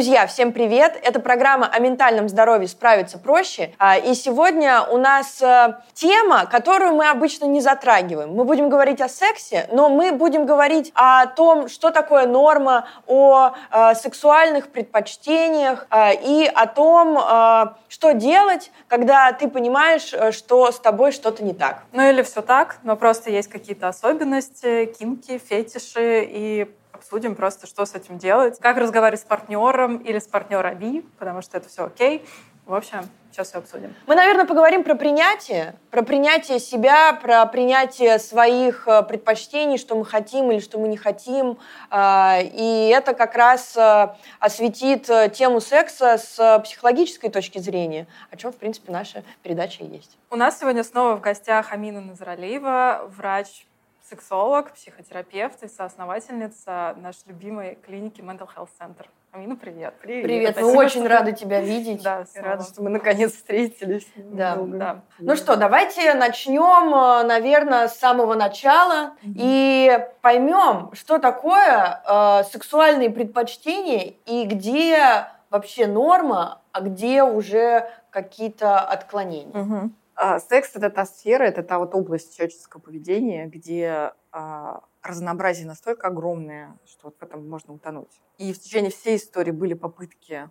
Друзья, всем привет! Это программа о ментальном здоровье «Справиться проще». А, и сегодня у нас э, тема, которую мы обычно не затрагиваем. Мы будем говорить о сексе, но мы будем говорить о том, что такое норма, о э, сексуальных предпочтениях э, и о том, что делать, когда ты понимаешь, что с тобой что-то не так. Ну или все так, но просто есть какие-то особенности, кинки, фетиши и обсудим просто, что с этим делать, как разговаривать с партнером или с партнерами, потому что это все окей. В общем, сейчас все обсудим. Мы, наверное, поговорим про принятие, про принятие себя, про принятие своих э, предпочтений, что мы хотим или что мы не хотим. А, и это как раз э, осветит э, тему секса с психологической точки зрения, о чем, в принципе, наша передача и есть. У нас сегодня снова в гостях Амина Назралиева, врач сексолог, психотерапевт и соосновательница нашей любимой клиники Mental Health Center. Амина, привет. Привет. Привет. Мы очень что... рады тебя видеть. Да, рада, что мы наконец встретились. Да, да. Ну что, давайте начнем, э, наверное, с самого начала mm-hmm. и поймем, что такое э, сексуальные предпочтения и где вообще норма, а где уже какие-то отклонения. Mm-hmm. А, секс — это та сфера, это та вот область человеческого поведения, где а, разнообразие настолько огромное, что вот в этом можно утонуть. И в течение всей истории были попытки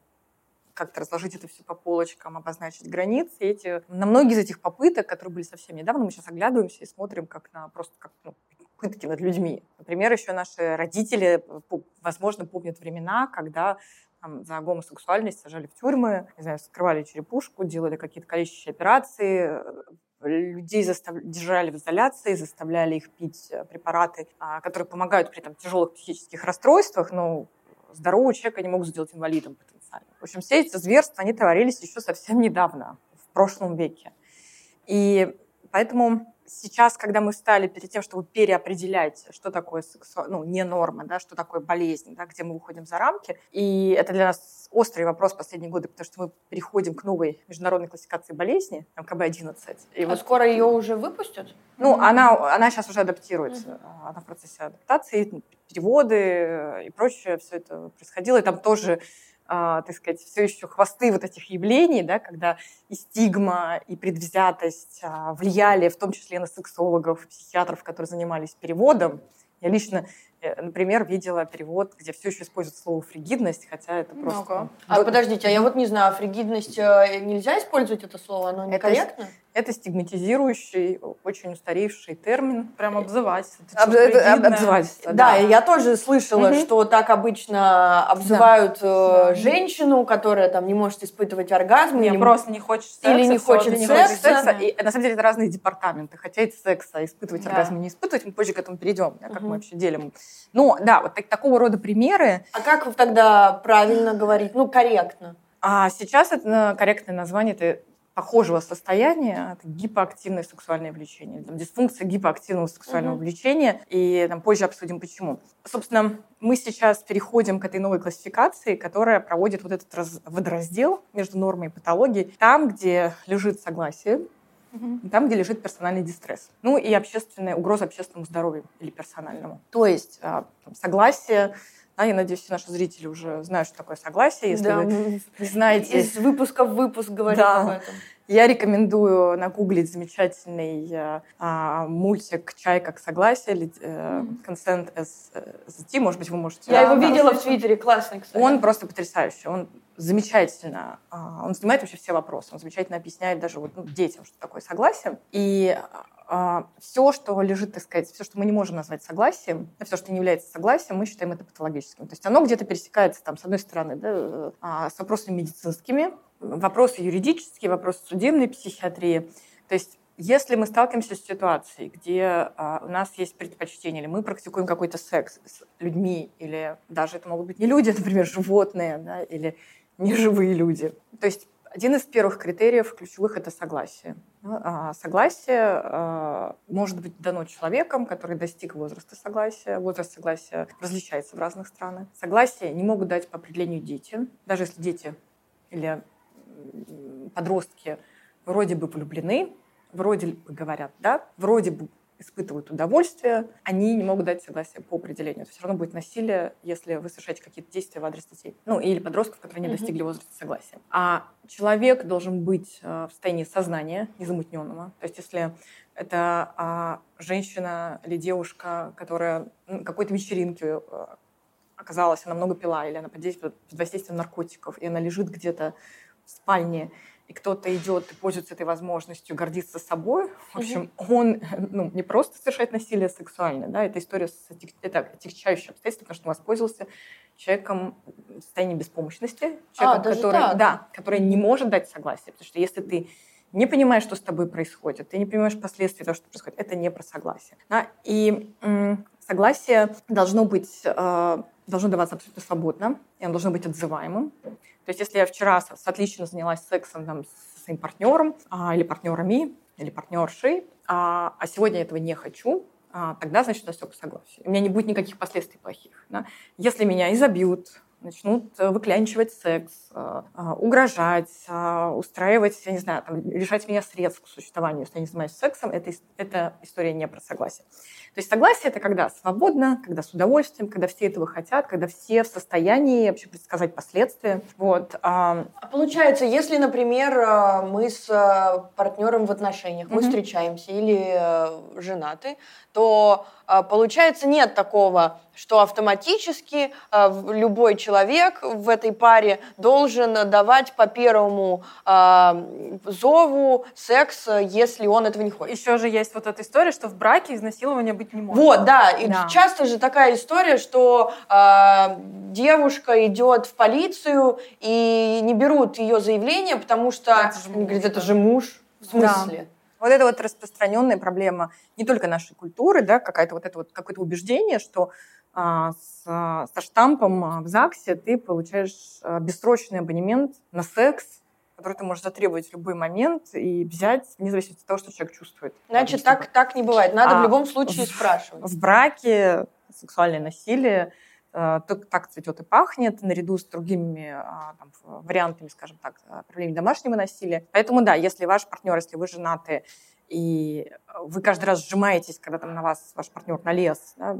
как-то разложить это все по полочкам, обозначить границы. И эти, на многие из этих попыток, которые были совсем недавно, мы сейчас оглядываемся и смотрим как на просто как ну, пытки над людьми. Например, еще наши родители, возможно, помнят времена, когда там, за гомосексуальность сажали в тюрьмы, не знаю, скрывали черепушку, делали какие-то количественные операции, людей застав... держали в изоляции, заставляли их пить э, препараты, а, которые помогают при там, тяжелых психических расстройствах, но здорового человека не могут сделать инвалидом потенциально. В общем, все эти зверства, они творились еще совсем недавно, в прошлом веке. И поэтому сейчас, когда мы стали перед тем, чтобы переопределять, что такое сексу... ну, не норма, да, что такое болезнь, да, где мы выходим за рамки, и это для нас острый вопрос последние годы, потому что мы переходим к новой международной классификации болезни, МКБ-11. И а вот... скоро ее уже выпустят? Ну, mm-hmm. она, она сейчас уже адаптируется, mm-hmm. она в процессе адаптации, переводы и прочее, все это происходило, и там тоже так сказать, все еще хвосты вот этих явлений, да, когда и стигма, и предвзятость а, влияли в том числе на сексологов, психиатров, которые занимались переводом. Я лично Э, например, видела перевод, где все еще используют слово фригидность, хотя это просто... Много. А подождите, а я вот не знаю, фригидность э, нельзя использовать это слово, оно некорректно? Это, это стигматизирующий, очень устаревший термин. Прям обзывать. Об, это, обзывать. Да, да, я тоже слышала, угу. что так обычно обзывают да. Э, женщину, которая там не может испытывать оргазм. Не просто не хочет секса. Или не хочет не секса. секса. И, на самом деле это разные департаменты. Хотеть секса, испытывать да. оргазм, не испытывать, мы позже к этому перейдем, да, как угу. мы вообще делим ну, да, вот так, такого рода примеры. А как тогда правильно говорить? Ну, корректно. А сейчас это корректное название это похожего состояния, это гипоактивное сексуальное влечение, там, дисфункция гипоактивного сексуального угу. влечения, и там, позже обсудим почему. Собственно, мы сейчас переходим к этой новой классификации, которая проводит вот этот раз, водораздел между нормой и патологией, там, где лежит согласие, угу. там, где лежит персональный дистресс. Ну и общественная угроза общественному здоровью или персональному. То есть а, согласие да, я надеюсь, все наши зрители уже знают, что такое согласие. Если да, вы не знаете... Из выпуска в выпуск говорим да. об этом. Я рекомендую нагуглить замечательный э, э, мультик «Чай как согласие», э, «Consent as, as tea», может быть, вы можете... Я да, его видела в Твиттере, классный, кстати. Он просто потрясающий, он замечательно, э, он снимает вообще все вопросы, он замечательно объясняет даже вот, ну, детям, что такое согласие. И э, все, что лежит, так сказать, все, что мы не можем назвать согласием, все, что не является согласием, мы считаем это патологическим. То есть оно где-то пересекается, там, с одной стороны, да, э, с вопросами медицинскими, вопросы юридические, вопросы судебной психиатрии. То есть если мы сталкиваемся с ситуацией, где а, у нас есть предпочтение, или мы практикуем какой-то секс с людьми, или даже это могут быть не люди, например, животные, да, или неживые люди. То есть один из первых критериев ключевых – это согласие. А согласие а, может быть дано человеком, который достиг возраста согласия. Возраст согласия различается в разных странах. Согласие не могут дать по определению дети, даже если дети или подростки вроде бы влюблены, вроде бы говорят «да», вроде бы испытывают удовольствие, они не могут дать согласие по определению. Это все равно будет насилие, если вы совершаете какие-то действия в адрес детей. Ну, или подростков, которые не достигли возраста согласия. А человек должен быть э, в состоянии сознания незамутненного. То есть если это а, женщина или девушка, которая на какой-то вечеринке э, оказалась, она много пила, или она под воздействием наркотиков, и она лежит где-то спальне, и кто-то идет и пользуется этой возможностью гордиться собой, в общем, mm-hmm. он ну, не просто совершает насилие сексуальное, да, это история с это отягчающее обстоятельство, потому что он воспользовался человеком в состоянии беспомощности, человеком, а, который, так. да, который не может дать согласие, потому что если ты не понимаешь, что с тобой происходит, ты не понимаешь последствий того, что происходит, это не про согласие. Да? И согласие должно быть, э, должно даваться абсолютно свободно, и оно должно быть отзываемым. То есть если я вчера с, отлично занялась сексом там, со своим партнером а, или партнерами, или партнершей, а, а сегодня я этого не хочу, а, тогда, значит, по согласию. У меня не будет никаких последствий плохих. Да? Если меня изобьют, начнут э, выклянчивать секс, э, э, угрожать, устраивать, я не знаю, там, лишать меня средств к существованию, если я не занимаюсь сексом, это, это история не про согласие. То есть согласие – это когда свободно, когда с удовольствием, когда все этого хотят, когда все в состоянии вообще предсказать последствия. Вот. А получается, если, например, мы с партнером в отношениях, мы mm-hmm. встречаемся или женаты, то получается нет такого что автоматически э, любой человек в этой паре должен давать по первому э, зову секс, если он этого не хочет. Еще же есть вот эта история, что в браке изнасилования быть не может. Вот, да. И да. часто же такая история, что девушка идет в полицию и не берут ее заявление, потому что это же говорит, это же муж. В смысле? Да. Вот это вот распространенная проблема не только нашей культуры, да, какая-то вот это вот какое-то убеждение, что а, с, со штампом а, в ЗАГСе ты получаешь а, бессрочный абонемент на секс, который ты можешь затребовать в любой момент и взять, вне зависимости от того, что человек чувствует. Значит, так, так не бывает. Надо а в любом случае в, спрашивать. В браке сексуальное насилие так цветет и пахнет, наряду с другими там, вариантами, скажем так, проявления домашнего насилия. Поэтому да, если ваш партнер, если вы женаты, и вы каждый раз сжимаетесь, когда там на вас ваш партнер налез, да,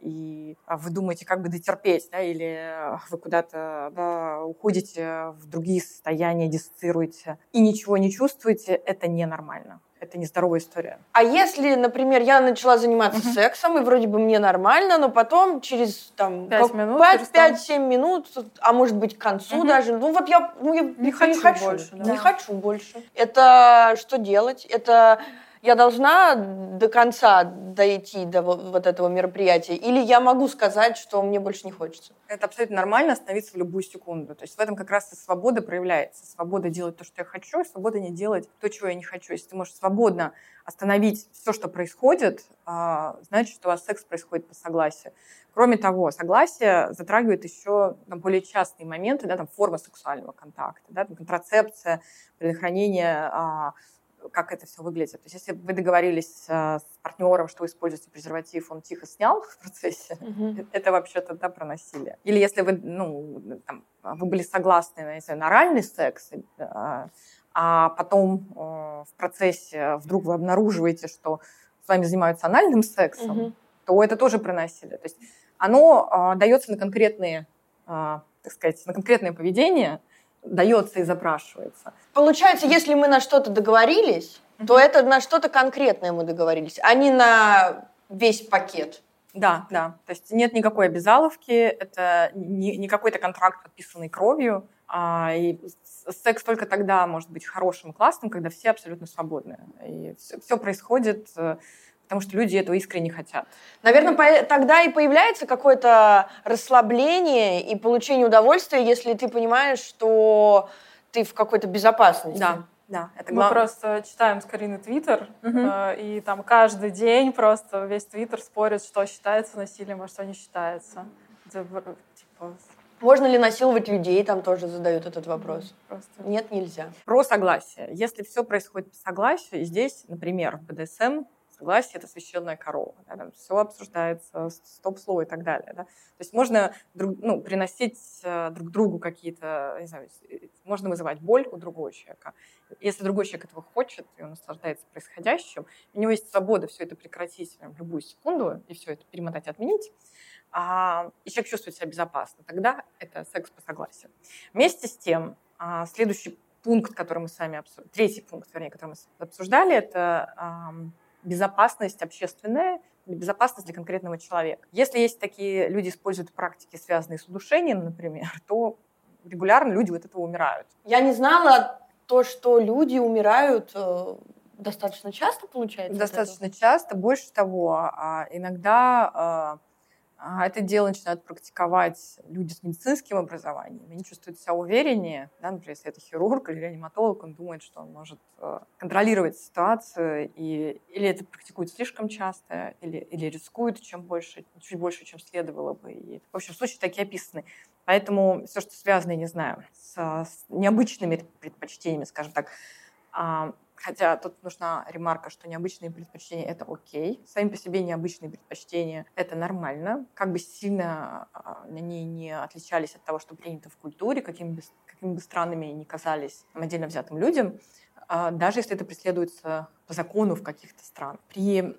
и вы думаете, как бы дотерпеть, да, или вы куда-то да, уходите в другие состояния, диссоциируете, и ничего не чувствуете, это ненормально это нездоровая история. А если, например, я начала заниматься угу. сексом, и вроде бы мне нормально, но потом через там 5 минут, 5-7 минут, а может быть к концу угу. даже, ну вот я, ну, я не, хочу, не хочу больше. Да. Не хочу больше. Это что делать? Это я должна до конца дойти до вот этого мероприятия? Или я могу сказать, что мне больше не хочется? Это абсолютно нормально остановиться в любую секунду. То есть в этом как раз и свобода проявляется. Свобода делать то, что я хочу, и свобода не делать то, чего я не хочу. Если ты можешь свободно остановить все, что происходит, а, значит, что у вас секс происходит по согласию. Кроме того, согласие затрагивает еще там, более частные моменты, да, там, форма сексуального контакта, да, там, контрацепция, предохранение а, как это все выглядит. То есть если вы договорились э, с партнером, что вы используете презерватив, он тихо снял в процессе, mm-hmm. это вообще-то да, про насилие. Или если вы, ну, там, вы были согласны на, знаю, на оральный секс, э, а потом в процессе вдруг вы обнаруживаете, что с вами занимаются анальным сексом, mm-hmm. то это тоже про насилие. То есть оно дается на конкретные, так сказать, на конкретное поведение, дается и запрашивается. Получается, если мы на что-то договорились, mm-hmm. то это на что-то конкретное мы договорились, а не на весь пакет. Да, да. То есть нет никакой обязаловки, это не, не какой-то контракт, подписанный кровью. А, и секс только тогда может быть хорошим и классным, когда все абсолютно свободны. И все, все происходит э, потому что люди этого искренне хотят. Наверное, по- тогда и появляется какое-то расслабление и получение удовольствия, если ты понимаешь, что ты в какой-то безопасности. Да. Да, это Мы просто читаем с Кариной Твиттер, угу. э, и там каждый день просто весь Твиттер спорит, что считается насилием, а что не считается. Это, типа... Можно ли насиловать людей, там тоже задают этот вопрос. Просто. Нет, нельзя. Про согласие. Если все происходит по согласию, и здесь, например, в БДСМ согласие — это священная корова. Да, там все обсуждается, стоп-слово и так далее. Да. То есть можно друг, ну, приносить э, друг другу какие-то, не знаю, можно вызывать боль у другого человека. Если другой человек этого хочет, и он наслаждается происходящим, у него есть свобода все это прекратить в любую секунду и все это перемотать, отменить, а, и человек чувствует себя безопасно, тогда это секс по согласию. Вместе с тем, а, следующий пункт, который мы с вами обсуждали, третий пункт, вернее, который мы обсуждали, это безопасность общественная, безопасность для конкретного человека. Если есть такие люди, используют практики, связанные с удушением, например, то регулярно люди от этого умирают. Я не знала то, что люди умирают э, достаточно часто, получается? Достаточно часто. Больше того, а, иногда а это дело начинают практиковать люди с медицинским образованием. Они чувствуют себя увереннее. Да, например, если это хирург или реаниматолог, он думает, что он может э, контролировать ситуацию. И, или это практикуют слишком часто, или, или рискуют чем больше, чуть больше, чем следовало бы. И, в общем, случаи такие описаны. Поэтому все, что связано, я не знаю, с, с необычными предпочтениями, скажем так, а, Хотя тут нужна ремарка, что необычные предпочтения — это окей. Сами по себе необычные предпочтения — это нормально. Как бы сильно а, они не отличались от того, что принято в культуре, какими бы, какими бы странными ни казались отдельно взятым людям, а, даже если это преследуется по закону в каких-то странах. При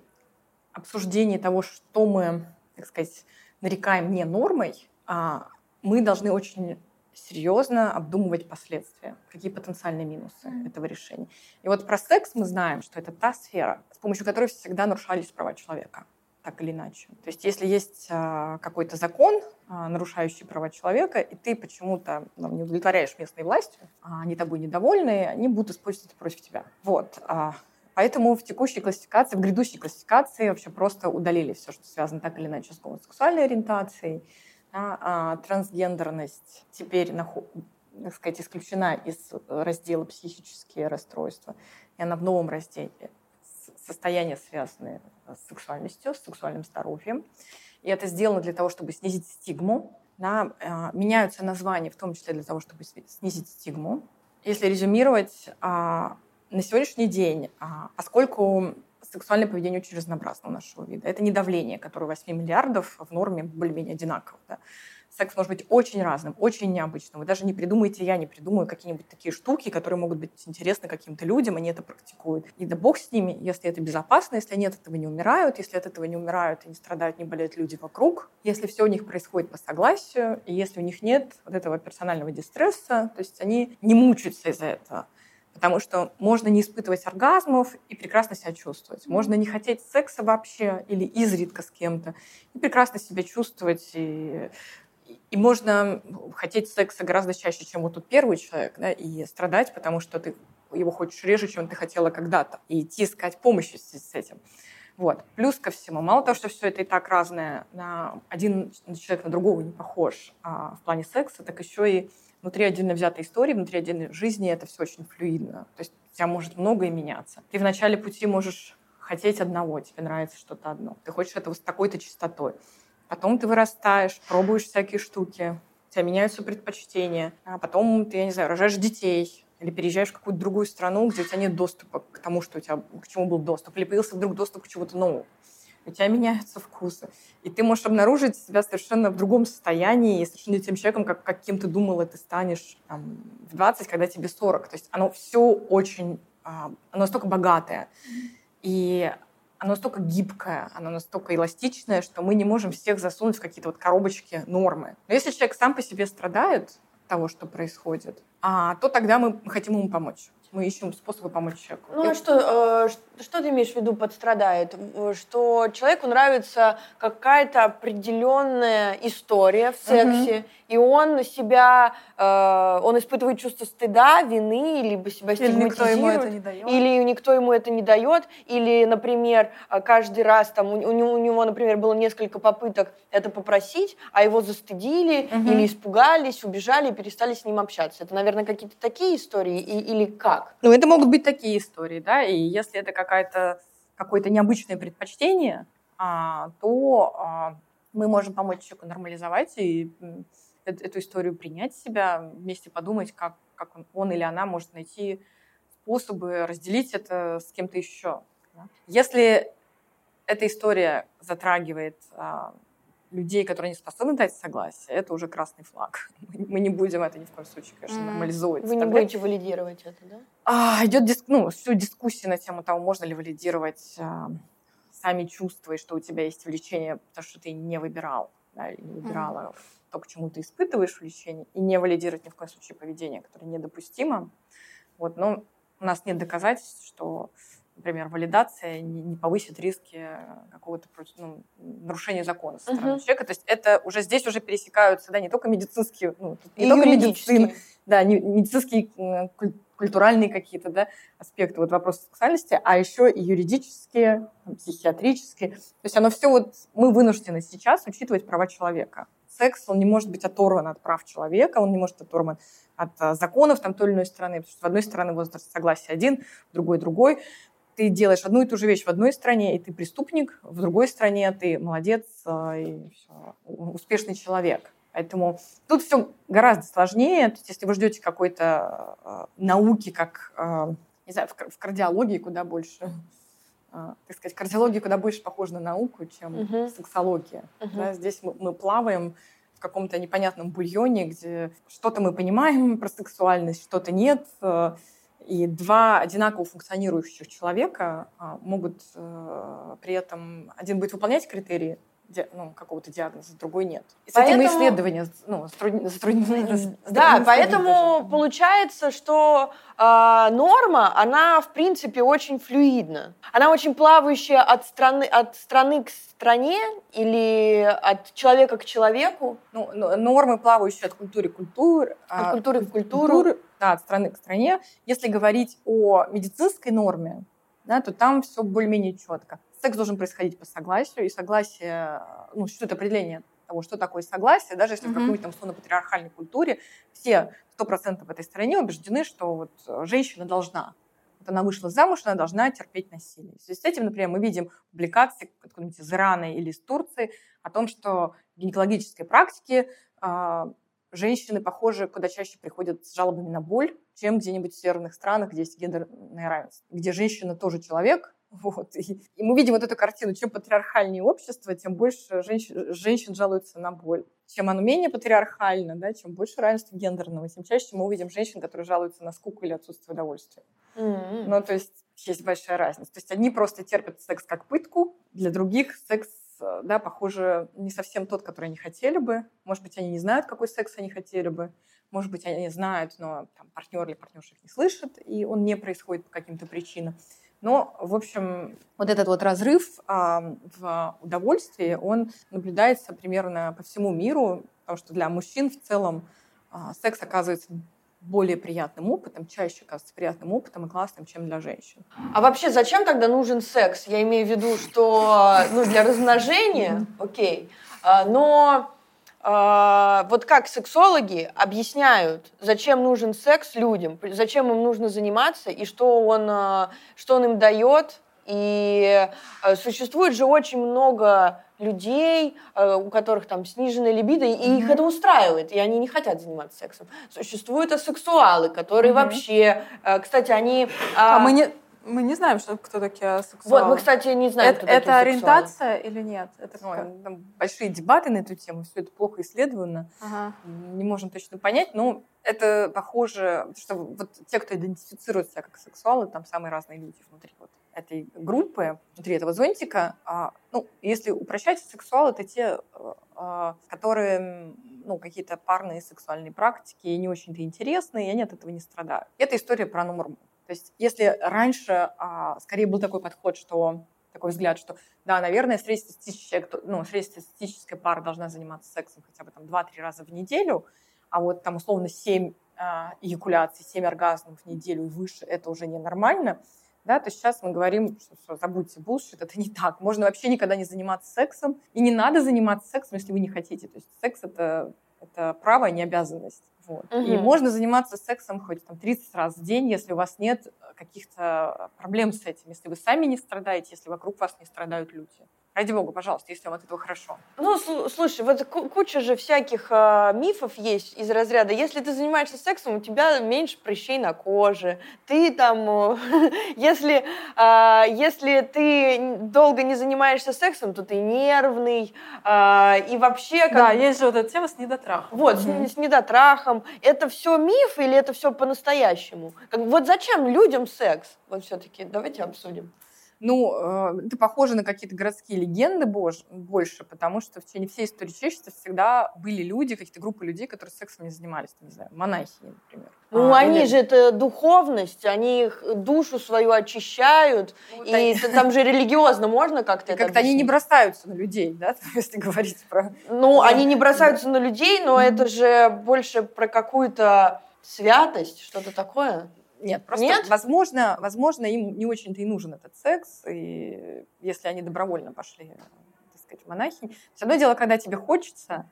обсуждении того, что мы, так сказать, нарекаем не нормой, а, мы должны очень серьезно обдумывать последствия, какие потенциальные минусы mm. этого решения. И вот про секс мы знаем, что это та сфера, с помощью которой всегда нарушались права человека, так или иначе. То есть если есть а, какой-то закон, а, нарушающий права человека, и ты почему-то ну, не удовлетворяешь местной властью, а они тобой недовольны, они будут использовать это против тебя. Вот. А, Поэтому в текущей классификации, в грядущей классификации вообще просто удалили все, что связано так или иначе с гомосексуальной ориентацией, да, а трансгендерность теперь, так сказать, исключена из раздела психические расстройства, и она в новом разделе состояния, связанные с сексуальностью, с сексуальным здоровьем. И это сделано для того, чтобы снизить стигму. Да, а, меняются названия, в том числе для того, чтобы снизить стигму. Если резюмировать, а, на сегодняшний день, а, поскольку сексуальное поведение очень разнообразно у нашего вида. Это не давление, которое 8 миллиардов в норме более-менее одинаково. Да. Секс может быть очень разным, очень необычным. Вы даже не придумаете, я не придумаю какие-нибудь такие штуки, которые могут быть интересны каким-то людям, они это практикуют. И да бог с ними, если это безопасно, если они от этого не умирают, если от этого не умирают и не страдают, не болеют люди вокруг, если все у них происходит по согласию, и если у них нет вот этого персонального дистресса, то есть они не мучаются из-за этого. Потому что можно не испытывать оргазмов и прекрасно себя чувствовать. Можно не хотеть секса вообще или изредка с кем-то и прекрасно себя чувствовать. И, и можно хотеть секса гораздо чаще, чем вот тот первый человек, да, и страдать, потому что ты его хочешь реже, чем ты хотела когда-то, и идти искать помощи с этим. Вот. Плюс ко всему, мало того, что все это и так разное, на один человек на другого не похож а в плане секса, так еще и внутри отдельно взятой истории, внутри отдельной жизни это все очень флюидно. То есть у тебя может многое меняться. Ты в начале пути можешь хотеть одного, тебе нравится что-то одно. Ты хочешь этого с такой-то частотой. Потом ты вырастаешь, пробуешь всякие штуки, у тебя меняются предпочтения. А потом ты, я не знаю, рожаешь детей, или переезжаешь в какую-то другую страну, где у тебя нет доступа к тому, что у тебя, к чему был доступ, или появился вдруг доступ к чему-то новому у тебя меняются вкусы. И ты можешь обнаружить себя совершенно в другом состоянии, совершенно тем человеком, как, каким ты думала, ты станешь там, в 20, когда тебе 40. То есть оно все очень, а, оно настолько богатое. И оно настолько гибкое, оно настолько эластичное, что мы не можем всех засунуть в какие-то вот коробочки нормы. Но если человек сам по себе страдает от того, что происходит, а, то тогда мы хотим ему помочь мы ищем способы помочь человеку. Ну а что, э, что ты имеешь в виду под страдает? Что человеку нравится какая-то определенная история в сексе, угу. и он себя, э, он испытывает чувство стыда, вины, либо себя или никто ему это не дает. или никто ему это не дает, или, например, каждый раз там у, у него, например, было несколько попыток это попросить, а его застыдили угу. или испугались, убежали и перестали с ним общаться. Это, наверное, какие-то такие истории и, или как? Ну, это могут быть такие истории, да, и если это какая-то какое-то необычное предпочтение, а, то а, мы можем помочь человеку нормализовать и эту историю принять себя, вместе подумать, как, как он, он или она может найти способы разделить это с кем-то еще. Да? Если эта история затрагивает а, людей, которые не способны дать согласие, это уже красный флаг. Мы не будем это ни в коем случае, конечно, mm. нормализовывать. Вы не будете валидировать это, да? А, идет диск, ну, всю дискуссия на тему того, можно ли валидировать а, сами чувства, и что у тебя есть влечение, потому что ты не выбирал, да, или не выбирала mm. то, к чему ты испытываешь влечение, и не валидировать ни в коем случае поведение, которое недопустимо. Вот, но у нас нет доказательств, что например, валидация не повысит риски какого-то ну, нарушения закона со стороны uh-huh. человека. То есть это уже здесь уже пересекаются да, не только медицинские, ну, не и только медицина, да, не, медицинские культуральные какие-то да, аспекты вот вопроса сексуальности, а еще и юридические, психиатрические. То есть оно все вот мы вынуждены сейчас учитывать права человека. Секс, он не может быть оторван от прав человека, он не может оторван от а, законов там той или иной страны, потому что в одной стране возраст согласия один, в другой другой ты делаешь одну и ту же вещь в одной стране, и ты преступник, в другой стране ты молодец а, и все, успешный человек. Поэтому тут все гораздо сложнее. То есть, если вы ждете какой-то э, науки, как, э, не знаю, в, в кардиологии куда больше, э, так сказать, кардиология куда больше похожа на науку, чем uh-huh. сексология. Uh-huh. Да, здесь мы, мы плаваем в каком-то непонятном бульоне, где что-то мы понимаем про сексуальность, что-то нет. Э, и два одинаково функционирующих человека а, могут э, при этом один будет выполнять критерии ну, какого-то диагноза, другой нет. И с поэтому... этим исследования ну, затруднены. Да, поэтому даже. получается, что э, норма, она в принципе очень флюидна. Она очень плавающая от страны, от страны к стране или от человека к человеку. Ну, нормы плавающие от культуры к культуре. От а, культуры к культуру да, от страны к стране. Если говорить о медицинской норме, да, то там все более-менее четко. Секс должен происходить по согласию, и согласие, ну, существует определение того, что такое согласие, даже если mm-hmm. в какой-нибудь там условно-патриархальной культуре все сто процентов в этой стране убеждены, что вот женщина должна. Вот она вышла замуж, она должна терпеть насилие. В связи с этим, например, мы видим публикации откуда-нибудь из Ирана или из Турции о том, что в гинекологической практике а, женщины, похоже, куда чаще приходят с жалобами на боль, чем где-нибудь в северных странах, где есть гендерное равенство, где женщина тоже человек, вот. И, и мы видим вот эту картину. Чем патриархальнее общество, тем больше женщин, женщин жалуются на боль. Чем оно менее патриархально, да, чем больше равенства гендерного, тем чаще мы увидим женщин, которые жалуются на скуку или отсутствие удовольствия. Mm-hmm. Ну, то есть есть большая разница. То есть одни просто терпят секс как пытку, для других секс да, похоже, не совсем тот, который они хотели бы. Может быть, они не знают, какой секс они хотели бы. Может быть, они знают, но там, партнер или партнерша их не слышит, и он не происходит по каким-то причинам. Но, в общем, вот этот вот разрыв а, в удовольствии, он наблюдается примерно по всему миру, потому что для мужчин в целом а, секс оказывается более приятным опытом, чаще кажется приятным опытом и классным, чем для женщин. А вообще зачем тогда нужен секс? Я имею в виду, что ну, для размножения, окей, okay. но э, вот как сексологи объясняют, зачем нужен секс людям, зачем им нужно заниматься и что он, э, что он им дает, и существует же очень много людей, э, у которых там сниженная либидо, и mm-hmm. их это устраивает, и они не хотят заниматься сексом. Существуют асексуалы, которые mm-hmm. вообще, э, кстати, они... А, а мы не... Мы не знаем, что, кто такие асексуалы. Вот, мы, кстати, не знаем, это, кто Это ориентация или нет? Это Ой, там большие дебаты на эту тему, все это плохо исследовано, ага. не можем точно понять, но это похоже, что вот те, кто идентифицирует себя как сексуалы, там самые разные люди внутри. Вот этой группы, внутри этого зонтика, а, ну, если упрощать, сексуал это те, э, а, которые ну, какие-то парные сексуальные практики не очень-то интересны, и они от этого не страдают. Это история про норму. То есть если раньше а, скорее был такой подход, что такой взгляд, что да, наверное, среднестатистическая, ну, пара должна заниматься сексом хотя бы там 2-3 раза в неделю, а вот там условно 7 а, эякуляций, 7 оргазмов в неделю и выше, это уже ненормально. Да, то сейчас мы говорим, что, что забудьте булшит, это не так. Можно вообще никогда не заниматься сексом. И не надо заниматься сексом, если вы не хотите. То есть секс это, это право, а не обязанность. Вот. Угу. И можно заниматься сексом хоть там 30 раз в день, если у вас нет каких-то проблем с этим, если вы сами не страдаете, если вокруг вас не страдают люди. Ради бога, пожалуйста, если вам от этого хорошо. Ну, слушай, вот куча же всяких э, мифов есть из разряда. Если ты занимаешься сексом, у тебя меньше прыщей на коже. Ты там, э, если, э, если ты долго не занимаешься сексом, то ты нервный. Э, и вообще... Как... Да, есть же вот эта тема с недотрахом. Вот, mm-hmm. с, с недотрахом. Это все миф или это все по-настоящему? Вот зачем людям секс? Вот все-таки давайте обсудим. Ну, э, это похоже на какие-то городские легенды больше, потому что в течение всей истории человечества всегда были люди, какие-то группы людей, которые сексом не занимались, там, не знаю, монахи, например. Ну, а, они или... же это духовность, они их душу свою очищают, ну, и они... там же религиозно можно как-то это Как-то они не бросаются на людей, да, если говорить про... Ну, они не бросаются на людей, но это же больше про какую-то святость, что-то такое. Нет, просто, Нет? возможно, возможно, им не очень-то и нужен этот секс, и если они добровольно пошли, так сказать, монахи. Все одно дело, когда тебе хочется,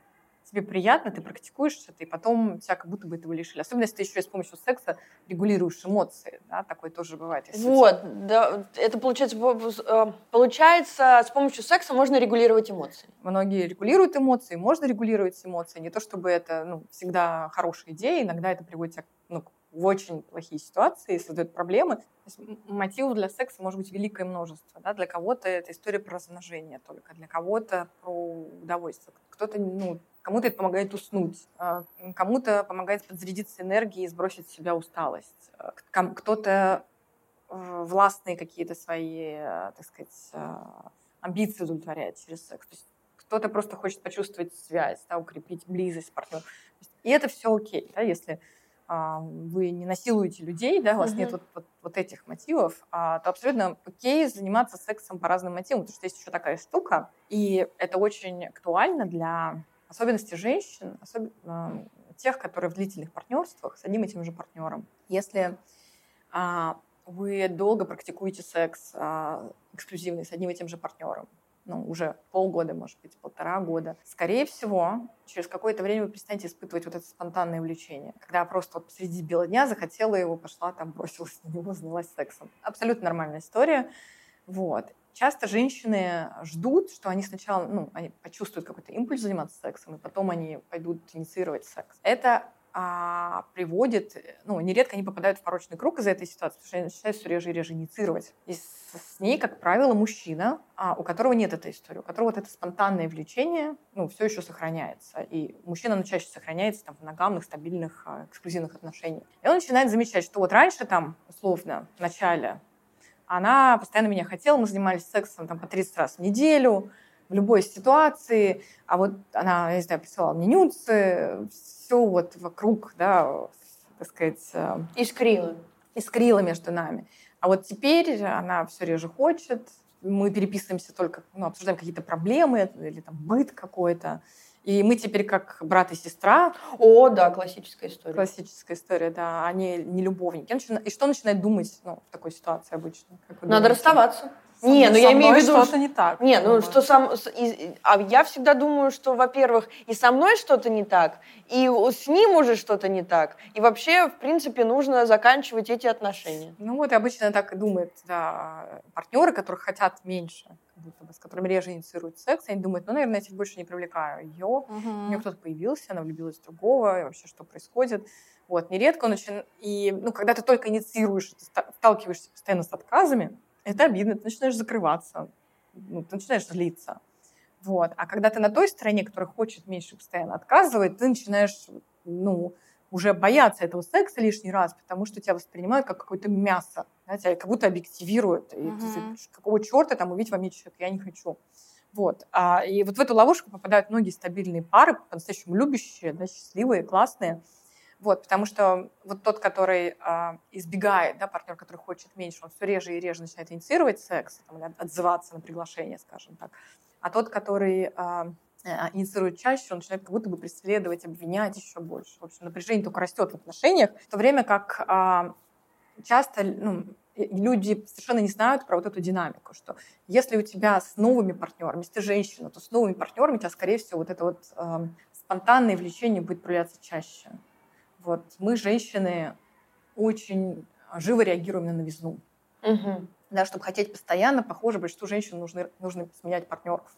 тебе приятно, ты практикуешь это, и потом тебя как будто бы этого лишили. Особенно, если ты еще и с помощью секса регулируешь эмоции, да, такое тоже бывает. Вот, да, это получается, э, получается, с помощью секса можно регулировать эмоции. Многие регулируют эмоции, можно регулировать эмоции, не то чтобы это ну, всегда хорошая идея, иногда это приводит тебя ну, в очень плохие ситуации, создает проблемы. То есть мотивов для секса может быть великое множество. Да? Для кого-то это история про размножение только, для кого-то про удовольствие. Кто-то, ну, кому-то это помогает уснуть, а, кому-то помогает подзарядиться энергией и сбросить с себя усталость. А, кто-то э, властные какие-то свои, э, так сказать, э, амбиции удовлетворяет через секс. То есть кто-то просто хочет почувствовать связь, да, укрепить близость с партнером. И это все окей, да, если а, вы не насилуете людей, да, у вас uh-huh. нет вот, вот, вот этих мотивов, а, то абсолютно окей заниматься сексом по разным мотивам, потому что есть еще такая штука, и это очень актуально для особенностей женщин, особенно тех, которые в длительных партнерствах с одним и тем же партнером. Если а, вы долго практикуете секс а, эксклюзивный с одним и тем же партнером, ну, уже полгода, может быть, полтора года, скорее всего, через какое-то время вы перестанете испытывать вот это спонтанное влечение. Когда просто вот среди бела дня захотела его, пошла там, бросилась на него, занялась сексом. Абсолютно нормальная история. Вот. Часто женщины ждут, что они сначала, ну, они почувствуют какой-то импульс заниматься сексом, и потом они пойдут инициировать секс. Это а, приводит, ну, нередко они попадают в порочный круг из-за этой ситуации, потому что они начинают все реже и реже инициировать. И с, с ней, как правило, мужчина, а, у которого нет этой истории, у которого вот это спонтанное влечение, ну, все еще сохраняется. И мужчина, ну, чаще сохраняется там в моногамных, стабильных, а, эксклюзивных отношениях. И он начинает замечать, что вот раньше там, условно, в начале, она постоянно меня хотела, мы занимались сексом там по 30 раз в неделю, в любой ситуации, а вот она, я не знаю, присылала мне нюцы, все вот вокруг, да, так сказать... Э, искрило. Искрило между нами. А вот теперь она все реже хочет, мы переписываемся только, ну, обсуждаем какие-то проблемы или там быт какой-то. И мы теперь как брат и сестра. О, да, классическая история. Классическая история, да. Они не любовники. И что начинает думать ну, в такой ситуации обычно? Надо думаете? расставаться. Не, ну я имею в виду... что-то не так. Не, ну что сам... И, а я всегда думаю, что, во-первых, и со мной что-то не так, и с ним уже что-то не так. И вообще, в принципе, нужно заканчивать эти отношения. Ну вот, и обычно так и думают да, партнеры, которые хотят меньше, с которыми реже инициируют секс, они думают, ну, наверное, я теперь больше не привлекаю ее, угу. у нее кто-то появился, она влюбилась в другого, и вообще что происходит. Вот, нередко он очень... И, ну, когда ты только инициируешь, ты сталкиваешься постоянно с отказами, это обидно, ты начинаешь закрываться, ну, ты начинаешь злиться. Вот. А когда ты на той стороне, которая хочет меньше постоянно отказывать, ты начинаешь, ну, уже бояться этого секса лишний раз, потому что тебя воспринимают как какое-то мясо, да, тебя как будто объективируют. И uh-huh. ты, какого черта там увидеть во мне человека, я не хочу. Вот. А, и вот в эту ловушку попадают многие стабильные пары, по-настоящему любящие, да, счастливые, классные. Вот, потому что вот тот, который э, избегает, да, партнер, который хочет меньше, он все реже и реже начинает инициировать секс, там, или отзываться на приглашение, скажем так. А тот, который э, инициирует чаще, он начинает как будто бы преследовать, обвинять еще больше. В общем, напряжение только растет в отношениях, в то время как э, часто ну, люди совершенно не знают про вот эту динамику, что если у тебя с новыми партнерами, если ты женщина, то с новыми партнерами у тебя, скорее всего, вот это вот э, спонтанное влечение будет проявляться чаще. Вот мы, женщины, очень живо реагируем на новизну. Угу. да, чтобы хотеть постоянно, похоже, большинству женщин нужно, нужно сменять партнеров.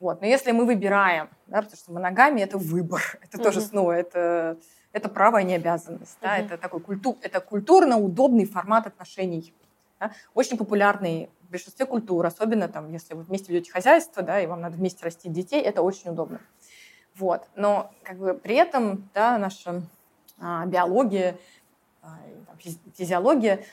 Вот. Но если мы выбираем, да, потому что моногамия – это выбор, это тоже снова, это, это право, а не обязанность. Да, это такой культур, это культурно удобный формат отношений. Да, очень популярный в большинстве культур, особенно там, если вы вместе ведете хозяйство, да, и вам надо вместе растить детей, это очень удобно. Вот. Но как бы при этом да, наша биология, а, физиология,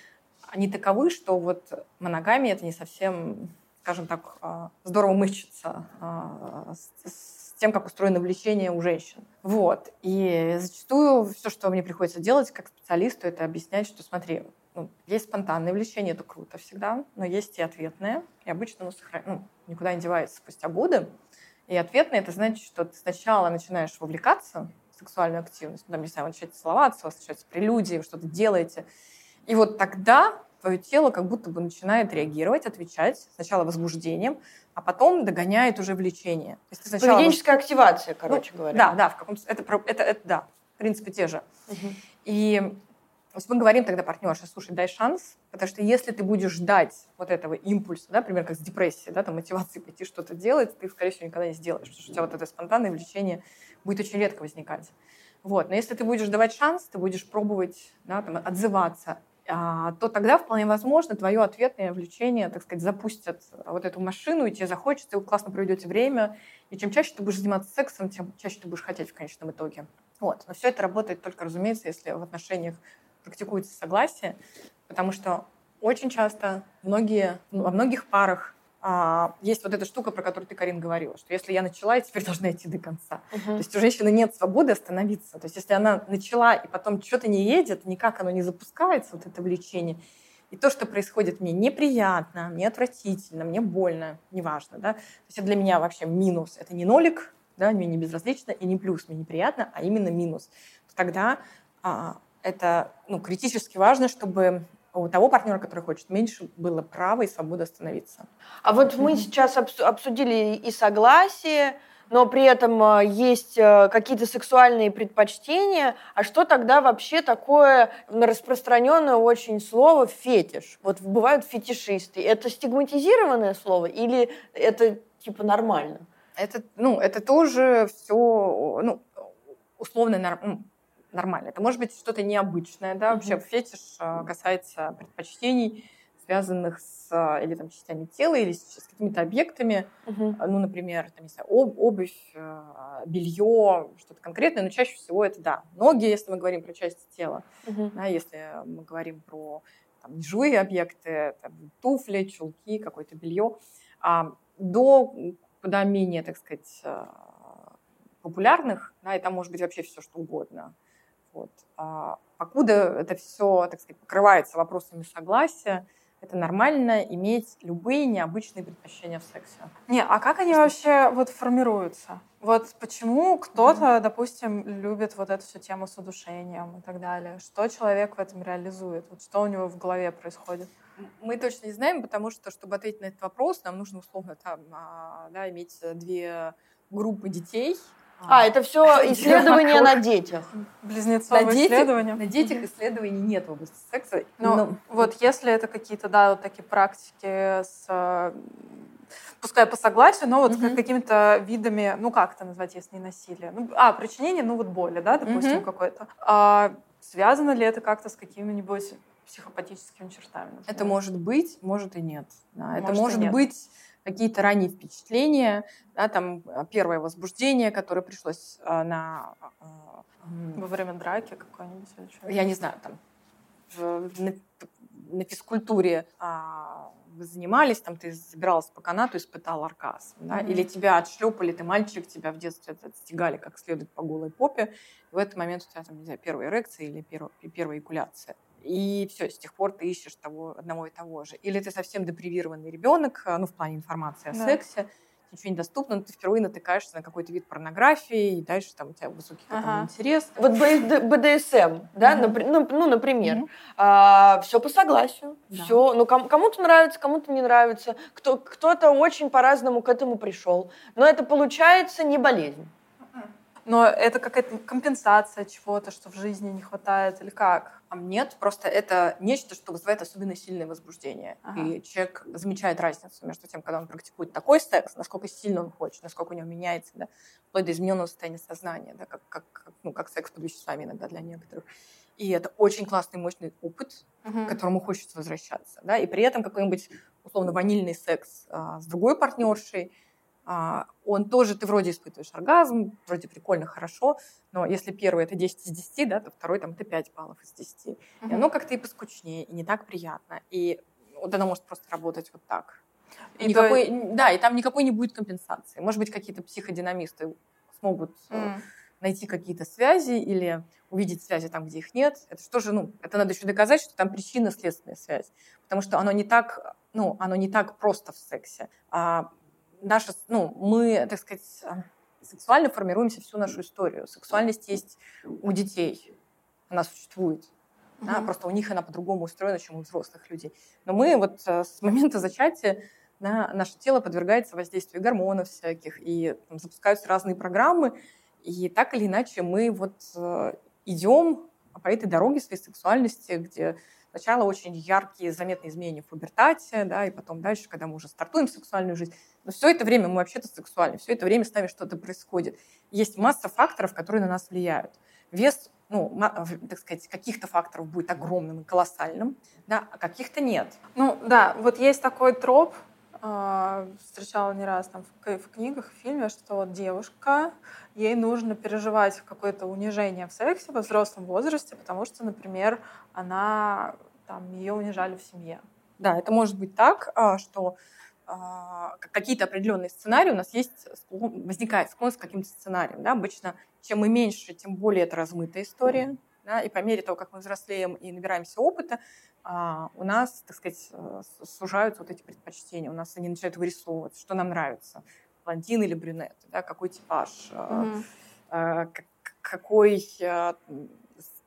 они таковы, что вот моногамия это не совсем, скажем так, а, здорово мычится а, с, тем, как устроено влечение у женщин. Вот. И зачастую все, что мне приходится делать как специалисту, это объяснять, что смотри, ну, есть спонтанное влечение, это круто всегда, но есть и ответное, и обычно оно сохран... ну, никуда не девается спустя годы. И ответное это значит, что ты сначала начинаешь вовлекаться сексуальную активность, ну, там, не знаю, вы начинаете целоваться, у вас начинаются прелюдии, вы что-то делаете, и вот тогда твое тело как будто бы начинает реагировать, отвечать сначала возбуждением, а потом догоняет уже влечение. То есть сначала Поведенческая воз... активация, короче ну, говоря. Да, да, в каком это, это, это, да, в принципе, те же. Угу. И то есть мы говорим тогда партнерше, слушай, дай шанс, потому что если ты будешь ждать вот этого импульса, да, например, как с депрессией, да, там, мотивации пойти что-то делать, ты, скорее всего, никогда не сделаешь, потому что у тебя вот это спонтанное влечение будет очень редко возникать. Вот. Но если ты будешь давать шанс, ты будешь пробовать да, там, отзываться, а, то тогда вполне возможно твое ответное влечение, так сказать, запустят вот эту машину, и тебе захочется, и вы классно проведете время. И чем чаще ты будешь заниматься сексом, тем чаще ты будешь хотеть в конечном итоге. Вот. Но все это работает только, разумеется, если в отношениях практикуется согласие, потому что очень часто многие, ну, во многих парах а, есть вот эта штука, про которую ты, Карин, говорила, что если я начала, я теперь должна идти до конца. Uh-huh. То есть у женщины нет свободы остановиться. То есть если она начала и потом что-то не едет, никак оно не запускается, вот это влечение, и то, что происходит мне неприятно, мне отвратительно, мне больно, неважно, да, то есть это для меня вообще минус. Это не нолик, да, мне не безразлично, и не плюс, мне неприятно, а именно минус. Тогда а, это ну, критически важно, чтобы у того партнера, который хочет меньше, было право и свобода остановиться. А вот мы сейчас обсудили и согласие, но при этом э, есть э, какие-то сексуальные предпочтения. А что тогда вообще такое распространенное очень слово фетиш? Вот бывают фетишисты. Это стигматизированное слово или это типа нормально? Это, ну, это тоже все ну, условно нормально. Это может быть что-то необычное, да, вообще mm-hmm. фетиш а, касается предпочтений, связанных с а, или там частями тела, или с, с какими-то объектами, mm-hmm. ну, например, там, не знаю, об, обувь, белье, что-то конкретное, но чаще всего это, да, ноги, если мы говорим про части тела, mm-hmm. да, если мы говорим про там, неживые объекты, там, туфли, чулки, какое-то белье, а, до куда менее, так сказать, популярных, да, и там может быть вообще все что угодно. Вот. А покуда это все, так сказать, покрывается вопросами согласия, это нормально иметь любые необычные предпочтения в сексе. Не, а как они вообще вот формируются? Вот почему кто-то, допустим, любит вот эту всю тему с удушением и так далее? Что человек в этом реализует? Вот что у него в голове происходит? Мы точно не знаем, потому что, чтобы ответить на этот вопрос, нам нужно условно там, а, да, иметь две группы детей, а, это все исследования на детях. Близнецовые на исследования. На детях исследований нет в области секса. Но, но вот если это какие-то, да, вот такие практики с пускай по согласию, но вот mm-hmm. какими-то видами, ну как это назвать, если не насилие? Ну, а, причинение, ну вот боли, да, допустим, mm-hmm. какой-то. А, связано ли это как-то с какими-нибудь психопатическими чертами? Например? Это может быть, может и нет. Да, может это может быть какие-то ранние впечатления, да, там а, первое возбуждение, которое пришлось а, на... А, Во время драки какой-нибудь? Я не знаю, там в, на, на физкультуре а, вы занимались, там ты забиралась по канату, испытал оргазм, да? mm-hmm. или тебя отшлепали, ты мальчик, тебя в детстве отстегали как следует по голой попе, в этот момент у тебя там, не знаю, первая эрекция или первая, первая экуляция и все, с тех пор ты ищешь того, одного и того же. Или ты совсем депривированный ребенок, ну, в плане информации о да. сексе, ничего недоступно, но ты впервые натыкаешься на какой-то вид порнографии, и дальше там у тебя высокий ага. интерес. Вот БДСМ, да, ну, ну, например, а, все по согласию, да. все, ну, ком- кому-то нравится, кому-то не нравится, кто- кто-то очень по-разному к этому пришел, но это получается не болезнь. Но это какая-то компенсация чего-то, что в жизни не хватает или как? А нет, просто это нечто, что вызывает особенно сильное возбуждение. Ага. И человек замечает разницу между тем, когда он практикует такой секс, насколько сильно он хочет, насколько у него меняется, да, вплоть до измененного состояния сознания, да, как, как, ну, как секс под веществами иногда для некоторых. И это очень классный, мощный опыт, Мгм. к которому хочется возвращаться. Да? И при этом какой-нибудь, условно, ванильный секс а, с другой партнершей, он тоже, ты вроде испытываешь оргазм, вроде прикольно, хорошо, но если первый это 10 из 10, да, то второй там это 5 баллов из 10. И Мгм. оно как-то и поскучнее, и не так приятно. И вот оно может просто работать вот так. И И никакой, да, и там никакой не будет компенсации. Может быть, какие-то психодинамисты смогут М. найти какие-то связи или увидеть связи там, где их нет. Это что же, ну, это надо еще доказать, что там причинно-следственная связь. Потому что оно не так, ну, оно не так просто в сексе. А наша, ну, мы, так сказать, а, сексуально формируемся всю нашу историю. Сексуальность есть у детей. Она существует. Да, Мгм. просто у них она по-другому устроена, чем у взрослых людей. Но мы вот э, с момента зачатия да, наше тело подвергается воздействию гормонов всяких, и там, запускаются разные программы, и так или иначе мы вот э, идем по этой дороге своей сексуальности, где сначала очень яркие, заметные изменения в пубертате, да, и потом дальше, когда мы уже стартуем сексуальную жизнь. Но все это время мы вообще-то сексуальны, все это время с нами что-то происходит. Есть масса факторов, которые на нас влияют. Вес, ну, так сказать, каких-то факторов будет огромным и колоссальным, да, а каких-то нет. Ну да, вот есть такой троп, встречала не раз там в, в книгах, в фильме, что вот девушка, ей нужно переживать какое-то унижение в сексе во взрослом возрасте, потому что, например, она там ее унижали в семье. Да, это может быть так, а, что а, какие-то определенные сценарии у нас есть, склон- возникает склонность к каким-то сценариям. Да? Обычно чем мы меньше, тем более это размытая история. Да? И по мере того, как мы взрослеем и набираемся опыта, а, у нас, так сказать, э, сужаются вот эти предпочтения. У нас они начинают вырисовываться, что нам нравится. Блондин или брюнет, да? какой типаж, а, а, как- какой, а,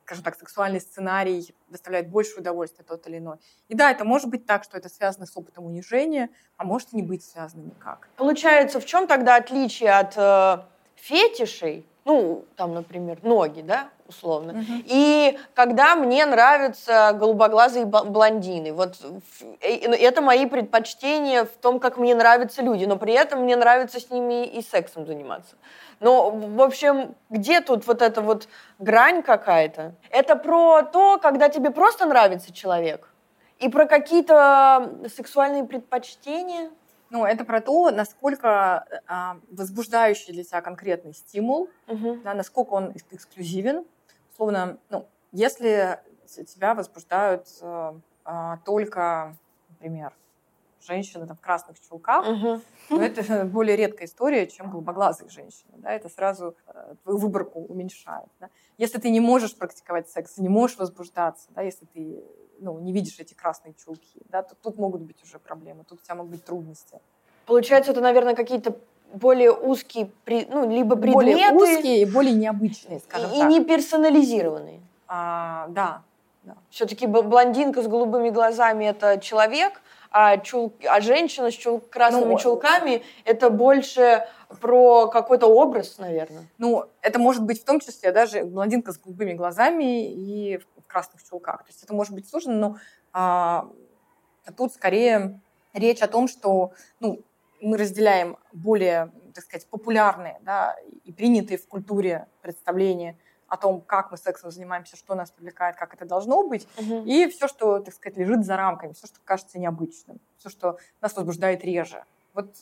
скажем так, сексуальный сценарий доставляет больше удовольствия тот или иной. И да, это может быть так, что это связано с опытом унижения, а может и не быть связано никак. Получается, в чем тогда отличие от э, фетишей, ну, там, например, ноги, да, условно, и когда мне нравятся голубоглазые бл- блондины. Вот э, это мои предпочтения в том, как мне нравятся люди, но при этом мне нравится с ними и сексом заниматься. Но, в общем, где тут вот эта вот грань какая-то? Это про то, когда тебе просто нравится человек, и про какие-то сексуальные предпочтения. Ну, это про то, насколько а, возбуждающий для тебя конкретный стимул, Мгм. да, насколько он эк- эксклюзивен. Словно, ну, если тебя возбуждают э, а, только, например, женщины там, в красных чулках, Мгм. Но это более редкая история, чем голубоглазые женщины. Да? Это сразу э, твою выборку уменьшает. Да? Если ты не можешь практиковать секс, не можешь возбуждаться, да, если ты ну, не видишь эти красные чулки, да, то тут могут быть уже проблемы, тут у тебя могут быть трудности. Получается, это, наверное, какие-то более узкие, при- ну, либо предметы Более узкие и более необычные, скажем и, и так. не персонализированные. А, да, Все-таки блондинка с голубыми глазами это человек, а, чул... а женщина с чул... красными Ну, чулками это больше про какой-то образ, наверное. Ну, это может быть в том числе даже блондинка с голубыми глазами и в в красных чулках. То есть это может быть сложно, но а, тут скорее речь о том, что ну, мы разделяем более, так сказать, популярные да, и принятые в культуре представления о том, как мы сексом занимаемся, что нас привлекает, как это должно быть, и все, что, так сказать, лежит за рамками, все, что кажется необычным, все, что нас возбуждает реже. Вот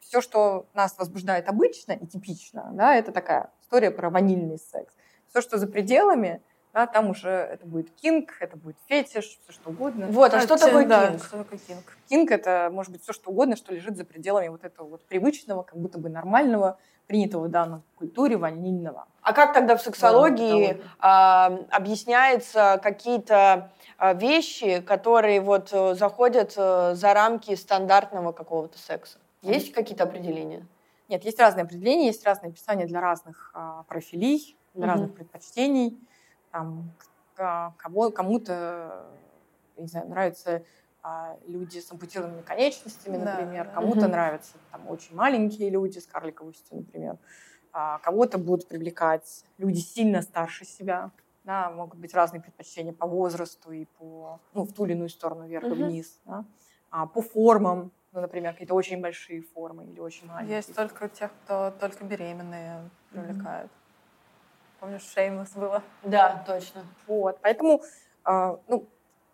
все, что нас возбуждает обычно и типично, да, это такая история про ванильный секс. Все, что за пределами, да, там уже это будет кинг, это будет фетиш, все что угодно. Вот, а что такое да, кинг? Что такое кинг? Кинг это может быть все что угодно, что лежит за пределами вот этого вот привычного, как будто бы нормального, принятого в данной культуре ванильного. А как тогда в сексологии Да, а, объясняются какие-то а, вещи, которые вот э, заходят э, за рамки стандартного какого-то секса? Есть какие-то определения? Нет, есть разные определения, есть разные описания для разных а, профилей, для Мгм. разных предпочтений. Там, кого, кому-то, не знаю, нравятся а, люди с ампутированными конечностями, Да, например, да. кому-то Мгм. нравятся там очень маленькие люди с карликовостью, например. а, кого-то будут привлекать люди сильно старше себя, да, могут быть разные предпочтения по возрасту и по, ну, в ту или иную сторону, вверх и вниз, да, а, по формам, ну, например, какие-то очень большие формы или очень маленькие. Есть только тех, кто только беременные привлекают. Mm-hmm. Помнишь, Шеймлес было? Да, точно. Вот, поэтому, э, ну,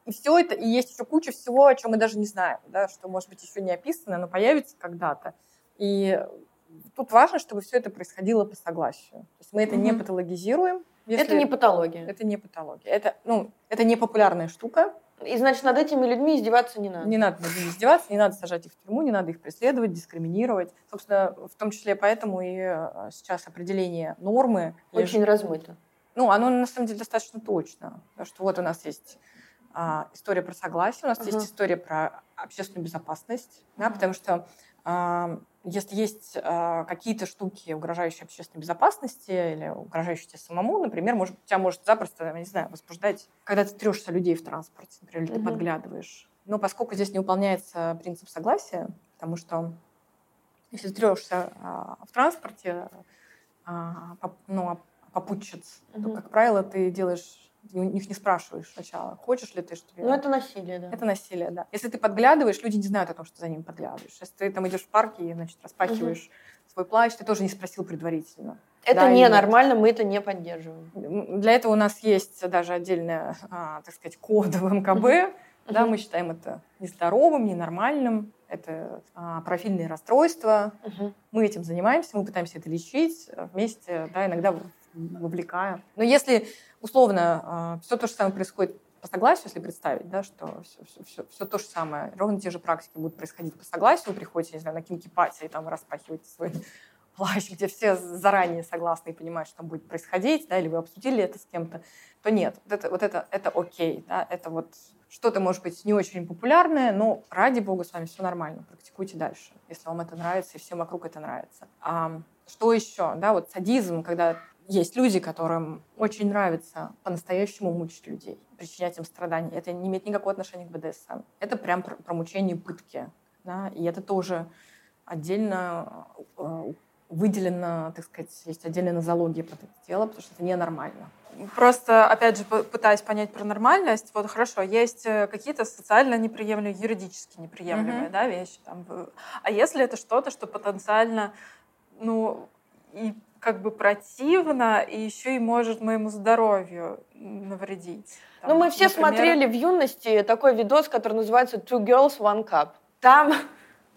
и все это, и есть еще куча всего, о чем мы даже не знаем, да, что, может быть, еще не описано, но появится когда-то. И тут важно, чтобы все это происходило по согласию. То есть мы это mm-hmm. не патологизируем. это не патология. Это не патология. Это, ну, это не популярная штука. И значит, над этими людьми издеваться не надо. Не надо над ними издеваться, не надо сажать их в тюрьму, не надо их преследовать, дискриминировать. Собственно, в том числе поэтому и э, сейчас определение нормы... Очень лишь... размыто. Ну, оно на самом деле достаточно точно. Потому что вот у нас есть а, история про согласие, у нас uh-huh. есть история про общественную безопасность, да, потому что а, если есть э, какие-то штуки, угрожающие общественной безопасности или угрожающие тебе самому, например, может, тебя может запросто, я не знаю, возбуждать, когда ты трешься людей в транспорте, например, или ты угу. подглядываешь. Но поскольку здесь не выполняется принцип согласия, потому что если ты трешься э, в транспорте, э, ну, попутчиц, угу. то, как правило, ты делаешь у них не спрашиваешь сначала, хочешь ли ты, что Ну, это насилие, да. Это насилие, да. Если ты подглядываешь, люди не знают о том, что за ним подглядываешь. Если ты там идешь в парке и, значит, распахиваешь угу. свой плащ, ты тоже не спросил предварительно. Это да, ненормально, мы это не поддерживаем. Для этого у нас есть даже отдельная, а, так сказать, код в МКБ. Да, мы считаем это нездоровым, ненормальным. Это а, профильные расстройства. Мы этим занимаемся, мы пытаемся это лечить вместе, да, иногда вовлекая. Но если условно а, все то же самое происходит по согласию, если представить, да, что все, все, все, все то же самое, ровно те же практики будут происходить по согласию, вы приходите, не знаю, на кинки-пати и там распахиваете свой плащ, где все заранее согласны и понимают, что там будет происходить, да, или вы обсудили это с кем-то, то нет, вот это, вот это, это окей, да, это вот что-то, может быть, не очень популярное, но ради бога с вами все нормально, практикуйте дальше, если вам это нравится и всем вокруг это нравится. А, что еще, да, вот садизм, когда есть люди, которым очень нравится по-настоящему мучить людей, причинять им страдания. Это не имеет никакого отношения к БДСМ. Это прям про, про мучение и пытки. Да? И это тоже отдельно э, выделено, так сказать, есть отдельная нозология под это дело, потому что это ненормально. Просто, опять же, пытаясь понять про нормальность, вот хорошо, есть э, какие-то социально неприемлемые, юридически неприемлемые mm-hmm. да, вещи. Там, а если это что-то, что потенциально, ну, и как бы противно и еще и может моему здоровью навредить. Там, ну, мы все например... смотрели в юности такой видос, который называется Two Girls, One Cup. Там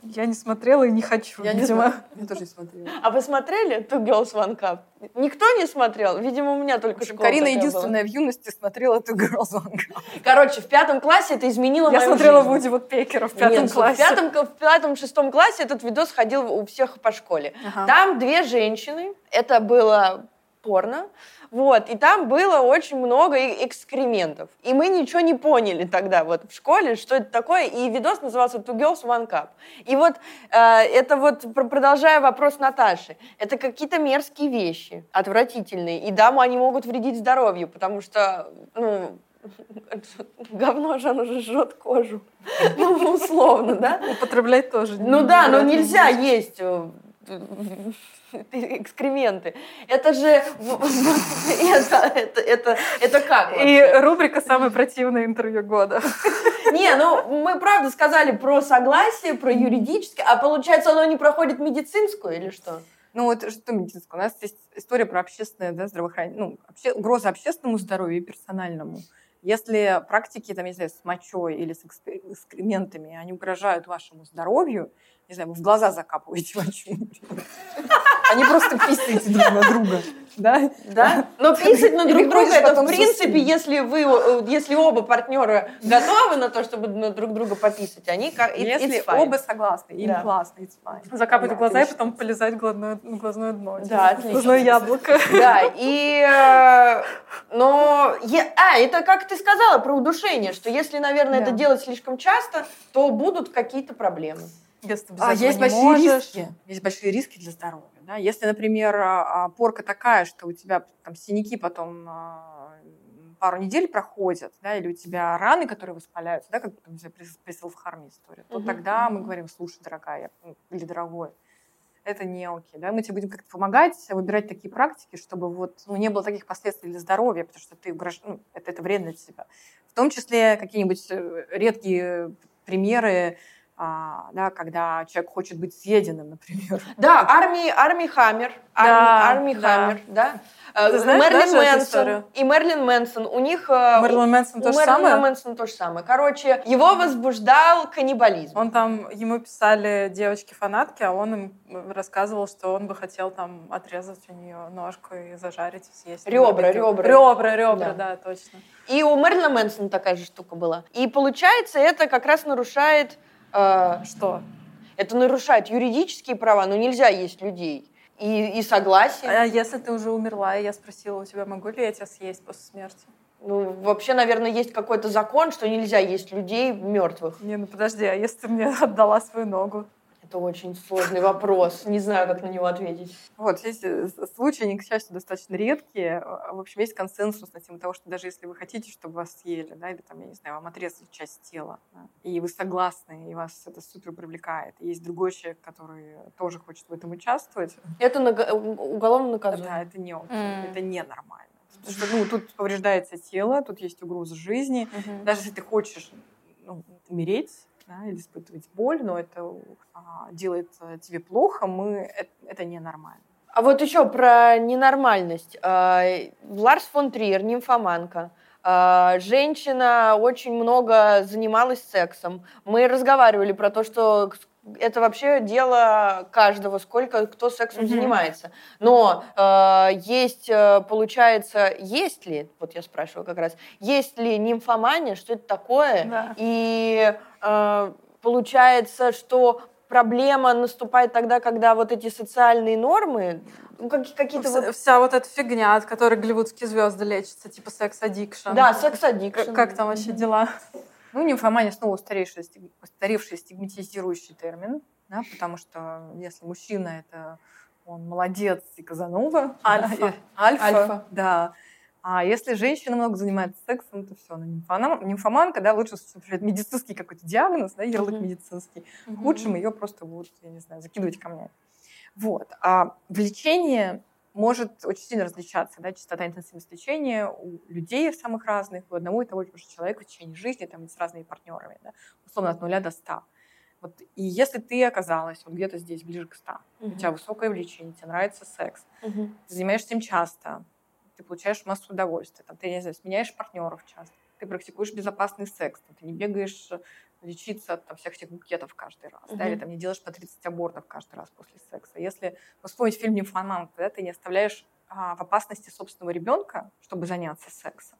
я не смотрела и не хочу, я видимо. Не Я тоже не смотрела. А вы смотрели Two Girls One Cup? Никто не смотрел? Видимо, у меня только школа Карина единственная была. в юности смотрела Two Girls One Cup. Короче, в пятом классе это изменило Я мою смотрела жизнь. Вуди вот Пекера в пятом Нет, классе. В пятом, в пятом, шестом классе этот видос ходил у всех по школе. Ага. Там две женщины, это было порно, вот, и там было очень много экскрементов. И мы ничего не поняли тогда вот в школе, что это такое. И видос назывался Two Girls, One Cup. И вот э, это вот, продолжая вопрос Наташи, это какие-то мерзкие вещи, отвратительные. И да, они могут вредить здоровью, потому что, ну, говно же, оно же жжет кожу. Ну, условно, да? Употреблять тоже. Ну да, но нельзя есть э, экскременты. Это же... Это, это, это, это как? И рубрика «Самое противное интервью года». Не, ну мы правда сказали про согласие, про юридическое, а получается оно не проходит медицинскую или что? Ну, вот что медицинское? У нас есть история про общественное да, здравоохранение, ну, обще, угроза общественному здоровью и персональному. Если практики, там, не знаю, с мочой или с экскрементами, они угрожают вашему здоровью, не знаю, вы в глаза закапываете мочу, Они просто писаете друг на друга. Да? Да. Но писать на друг друга, это в принципе, если вы, э, если оба партнера готовы на то, чтобы на друг друга пописать, они как Если оба согласны, им классно, it's fine. Закапать в глаза и потом полезать глазное, глазное дно. Да, отлично. Глазное яблоко. Да, и... Э, но... А, это как ты сказала про удушение, что если, наверное, это делать слишком часто, то будут какие-то проблемы. Если а, есть большие можешь. риски. Есть большие риски для здоровья. Да? Если, например, а, а, порка такая, что у тебя там синяки потом а, пару недель проходят, да, или у тебя раны, которые воспаляются, да, как там, при, при селфхарме история, то угу. тогда мы говорим, слушай, дорогая, или дорогой, это не окей. Да? Мы тебе будем как-то помогать выбирать такие практики, чтобы вот, ну, не было таких последствий для здоровья, потому что ты угрож... ну, это, это вредно для тебя. В том числе какие-нибудь э, редкие примеры а, да, когда человек хочет быть съеденным, например. Да, армии, армии Хаммер, да, армии да. Хаммер, да. Ты знаешь, Мерлин Мэнсон и Мерлин Мэнсон, у них... Э, Мерлин Мэнсон то же самое? Мерлин Мэнсон то же самое. Короче, его возбуждал каннибализм. Он там, ему писали девочки-фанатки, а он им рассказывал, что он бы хотел там отрезать у нее ножку и зажарить и съесть. Ребра, ребра. Ребра, ребра, да. да, точно. И у Мерлина Мэнсона такая же штука была. И получается, это как раз нарушает... Э, что? Это нарушает юридические права, но нельзя есть людей и, и согласие. А если ты уже умерла, и я спросила у тебя, могу ли я тебя съесть после смерти? Ну, вообще, наверное, есть какой-то закон, что нельзя есть людей мертвых. Не, ну подожди, а если ты мне отдала свою ногу? Это очень сложный вопрос. Не знаю, как на него ответить. Вот, есть э, случаи, они, к счастью, достаточно редкие. А, в общем, есть консенсус на тему того, что даже если вы хотите, чтобы вас съели, да, или там, я не знаю, вам отрезали часть тела, да, и вы согласны, и вас это супер привлекает, и есть другой человек, который тоже хочет в этом участвовать. Это наг... уголовно наказуемо. Да, это не окей, mm. это ненормально. Потому что ну, тут повреждается тело, тут есть угроза жизни. Mm-hmm. Даже если ты хочешь ну, умереть, да, или испытывать боль, но это а, делает э, тебе плохо, мы, это, это ненормально. А вот еще про ненормальность. А, Ларс фон Триер, нимфоманка. А, женщина очень много занималась сексом. Мы разговаривали про то, что это вообще дело каждого, сколько кто сексом mm-hmm. занимается. Но э, есть, получается, есть ли, вот я спрашиваю как раз, есть ли нимфомания, что это такое? Да. И получается, что проблема наступает тогда, когда вот эти социальные нормы, ну, какие-то вся, вот... вся вот эта фигня, от которой голливудские звезды лечатся, типа секс-аддикшн. Да, секс-аддикшн. Как, как там вообще дела? Ну, нимфомания снова устаревший, устаревший стигматизирующий термин, да, потому что если мужчина это он молодец и Казанова, альфа, альфа, альфа, да. А если женщина много занимается сексом, то все, она нимфоман, нимфоманка, да, лучше медицинский какой-то диагноз, да, ярлык uh-huh. медицинский. Uh-huh. Худшим ее просто будут, я не знаю, закидывать камнями. Вот. А влечение может очень сильно различаться, да, частота интенсивности лечения у людей самых разных, у одного и того же человека в течение жизни, там, с разными партнерами, да, условно от нуля до ста. Вот, и если ты оказалась вот где-то здесь, ближе к 100, угу. у тебя высокое влечение, тебе нравится секс, угу. ты занимаешься им часто, ты получаешь массу удовольствия, там, ты, не знаю, сменяешь партнеров часто, ты практикуешь безопасный секс, там, ты не бегаешь лечиться от там, всех этих букетов каждый раз, угу. да, или там не делаешь по 30 абортов каждый раз после секса. Если вспомнить фильм «Нимфоманка», да, ты не оставляешь а, в опасности собственного ребенка, чтобы заняться сексом.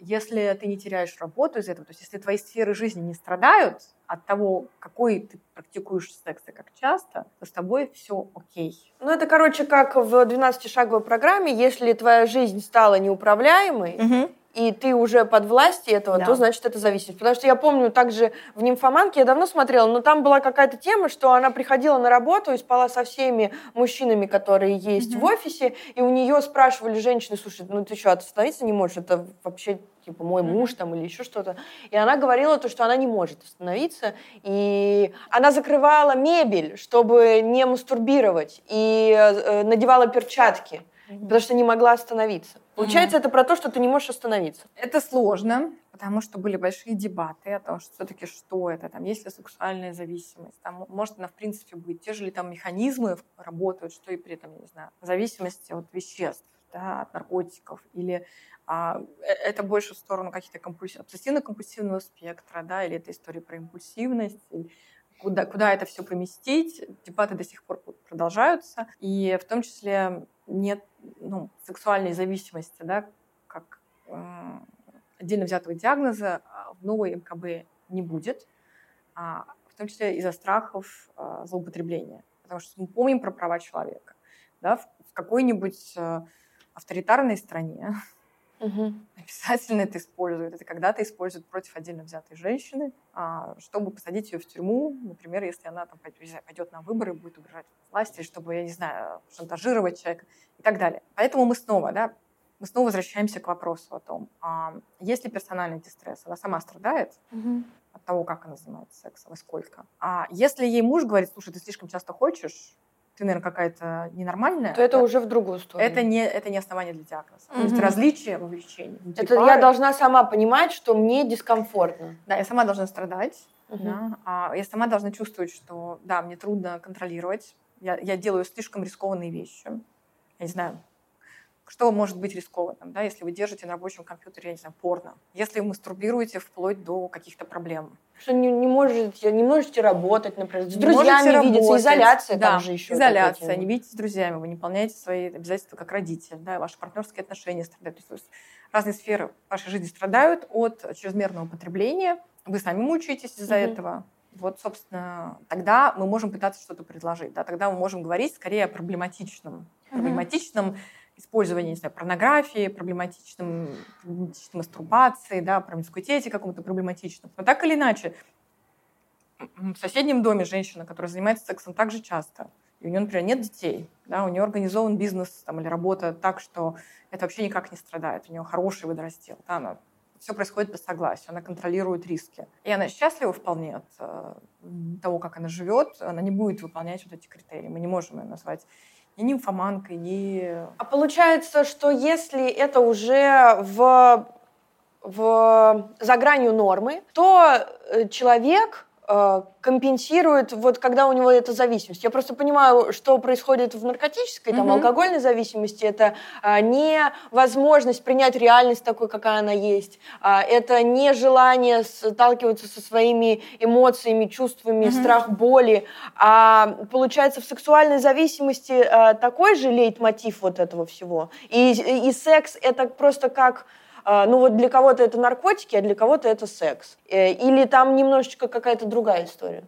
Если ты не теряешь работу из этого, то есть если твои сферы жизни не страдают от того, какой ты практикуешь секс и как часто, то с тобой все окей. Ну, это, короче, как в 12-шаговой программе, если твоя жизнь стала неуправляемой, угу и ты уже под властью этого, да. то значит это зависимость. Потому что я помню также в «Нимфоманке», я давно смотрела, но там была какая-то тема, что она приходила на работу и спала со всеми мужчинами, которые есть mm-hmm. в офисе, и у нее спрашивали женщины, слушай, ну ты что, остановиться не можешь? Это вообще типа мой муж там или еще что-то. И она говорила то, что она не может остановиться. И она закрывала мебель, чтобы не мастурбировать, и э, надевала перчатки потому что не могла остановиться. Получается, mm это про то, что ты не можешь остановиться. Это сложно, потому что были большие дебаты о том, что все-таки что это, там, есть ли сексуальная зависимость, там, может она в принципе быть, те же ли там механизмы работают, что и при этом, не знаю, зависимости от веществ, да, от наркотиков, или а, э, это больше в сторону каких-то компульсив... обсессивно-компульсивного спектра, да, или это история про импульсивность, или куда, куда это все поместить. Дебаты до сих пор продолжаются. И в том числе нет ну, сексуальной зависимости, да, как э, отдельно взятого диагноза а в новой МКБ не будет, а, в том числе из-за страхов э, злоупотребления. Потому что мы помним про права человека. Да, в, в какой-нибудь э, авторитарной стране Угу. Обязательно это используют. Это когда-то используют против отдельно взятой женщины, а, чтобы посадить ее в тюрьму, например, если она там пойдет на выборы, будет угрожать власти, чтобы, я не знаю, шантажировать человека и так далее. Поэтому мы снова, да, мы снова возвращаемся к вопросу о том, а есть ли персональный дистресс. Она сама страдает угу. от того, как она занимается сексом и сколько. А если ей муж говорит, слушай, ты слишком часто хочешь, ты, наверное, какая-то ненормальная, то это уже в другую сторону. Это не, это не основание для диагноза. Mm-hmm. То есть различие в увлечении. Это пары. я должна сама понимать, что мне дискомфортно. Да, я сама должна страдать. Uh-huh. Да, а я сама должна чувствовать, что да, мне трудно контролировать. Я, я делаю слишком рискованные вещи. Я не знаю, что может быть рискованным, да, если вы держите на рабочем компьютере, я не знаю, порно, если вы мастурбируете вплоть до каких-то проблем. Что не, не, можете, не можете работать, например, с друзьями видеться, работать. изоляция да, там же еще. Изоляция, не видитесь с друзьями, вы не выполняете свои обязательства как родитель, да, ваши партнерские отношения страдают. То есть разные сферы вашей жизни страдают от чрезмерного потребления, вы сами мучаетесь из-за mm-hmm. этого. Вот, собственно, тогда мы можем пытаться что-то предложить, да, тогда мы можем говорить скорее о проблематичном. Mm-hmm. Проблематичном использование, не знаю, порнографии, проблематичным, проблематичной мастурбации, да, промискуитете каком-то проблематичном. Но так или иначе, в соседнем доме женщина, которая занимается сексом так же часто, и у нее, например, нет детей, да, у нее организован бизнес там, или работа так, что это вообще никак не страдает, у нее хороший водораздел, да, она все происходит по согласию, она контролирует риски. И она счастлива вполне от э, того, как она живет, она не будет выполнять вот эти критерии. Мы не можем ее назвать ни нимфоманкой, ни... А получается, что если это уже в, в, за гранью нормы, то э, человек компенсирует, вот когда у него эта зависимость. Я просто понимаю, что происходит в наркотической, там, mm-hmm. алкогольной зависимости. Это а, невозможность принять реальность такой, какая она есть. А, это не желание сталкиваться со своими эмоциями, чувствами, mm-hmm. страх боли. А получается, в сексуальной зависимости а, такой же лейтмотив вот этого всего. И, и секс это просто как ну вот для кого-то это наркотики, а для кого-то это секс. Э, или там немножечко какая-то другая история?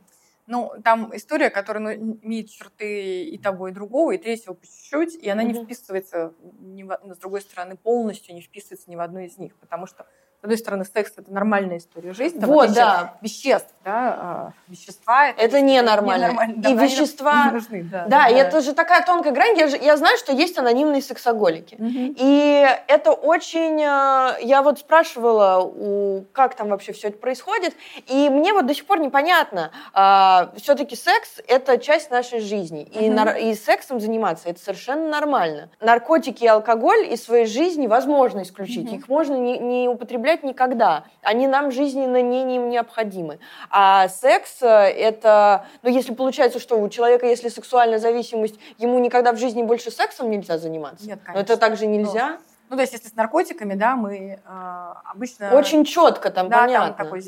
Ну, там история, которая ну, имеет черты и того, и другого, и третьего по чуть-чуть, и она mm-hmm. не вписывается, ни в, с другой стороны, полностью не вписывается ни в одну из них, потому что одной стороны, секс это нормальная история жизни, там, вот, да. веществ, да, э, вещества это, это ненормально. ненормально. Да, и вещества, нужны, да, да, да, и это же такая тонкая грань. Я, же, я знаю, что есть анонимные сексоголики, угу. и это очень, э, я вот спрашивала, у, как там вообще все это происходит, и мне вот до сих пор непонятно. А, все-таки секс это часть нашей жизни, угу. и, нар, и сексом заниматься это совершенно нормально. Наркотики и алкоголь из своей жизни возможно исключить, угу. их можно не, не употреблять употреблять никогда. Они нам жизненно не, не необходимы. А секс э, это, ну если получается, что у человека, если сексуальная зависимость, ему никогда в жизни больше сексом нельзя заниматься. Нет, конечно. Но это также нельзя. Ну, ну, то есть, если с наркотиками, да, мы э, обычно... Очень четко там, да, понятно. там такой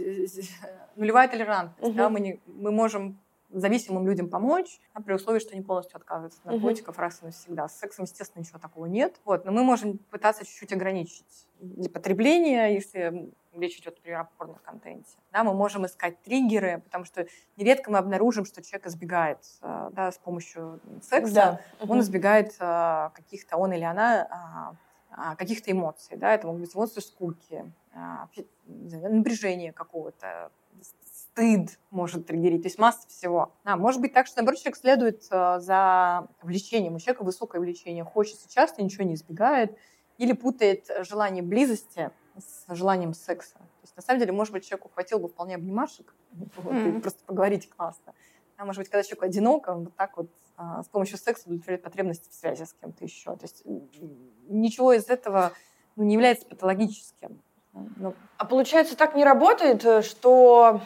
нулевая толерантность, угу. да, мы, не, мы можем зависимым людям помочь, а при условии, что они полностью отказываются от наркотиков угу. раз и навсегда. С сексом, естественно, ничего такого нет. Вот, но мы можем пытаться чуть-чуть ограничить потребление, если речь идет, например, о порно-контенте. Да, мы можем искать триггеры, потому что нередко мы обнаружим, что человек избегает э, да, с помощью секса, да. он избегает э, каких-то, он или она, э, каких-то эмоций. Да? Это могут быть эмоции скуки, напряжение какого-то, стыд может триггерить, то есть масса всего. А, может быть так, что, наоборот, человек следует э, за влечением. У человека высокое влечение, хочется часто, ничего не избегает, или путает желание близости с желанием секса. То есть, на самом деле, может быть, человеку хватило бы вполне обнимашек, вот, mm-hmm. и просто поговорить классно. А может быть, когда человек одинок, он вот так вот а, с помощью секса удовлетворяет потребности в связи с кем-то еще. То есть ничего из этого ну, не является патологическим. Но... А получается, так не работает, э, что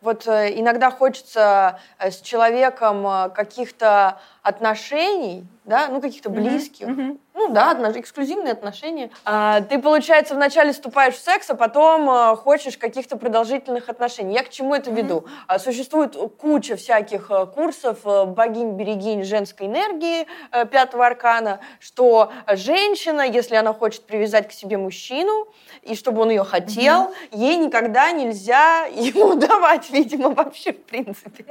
вот э, иногда хочется э, с человеком э, каких-то отношений, да, ну каких-то близких, mm-hmm. ну да, эксклюзивные отношения. А, ты, получается, вначале вступаешь в секс, а потом хочешь каких-то продолжительных отношений. Я к чему это веду? Mm-hmm. Существует куча всяких курсов богинь-берегинь женской энергии пятого аркана, что женщина, если она хочет привязать к себе мужчину, и чтобы он ее хотел, mm-hmm. ей никогда нельзя ему давать, видимо, вообще в принципе.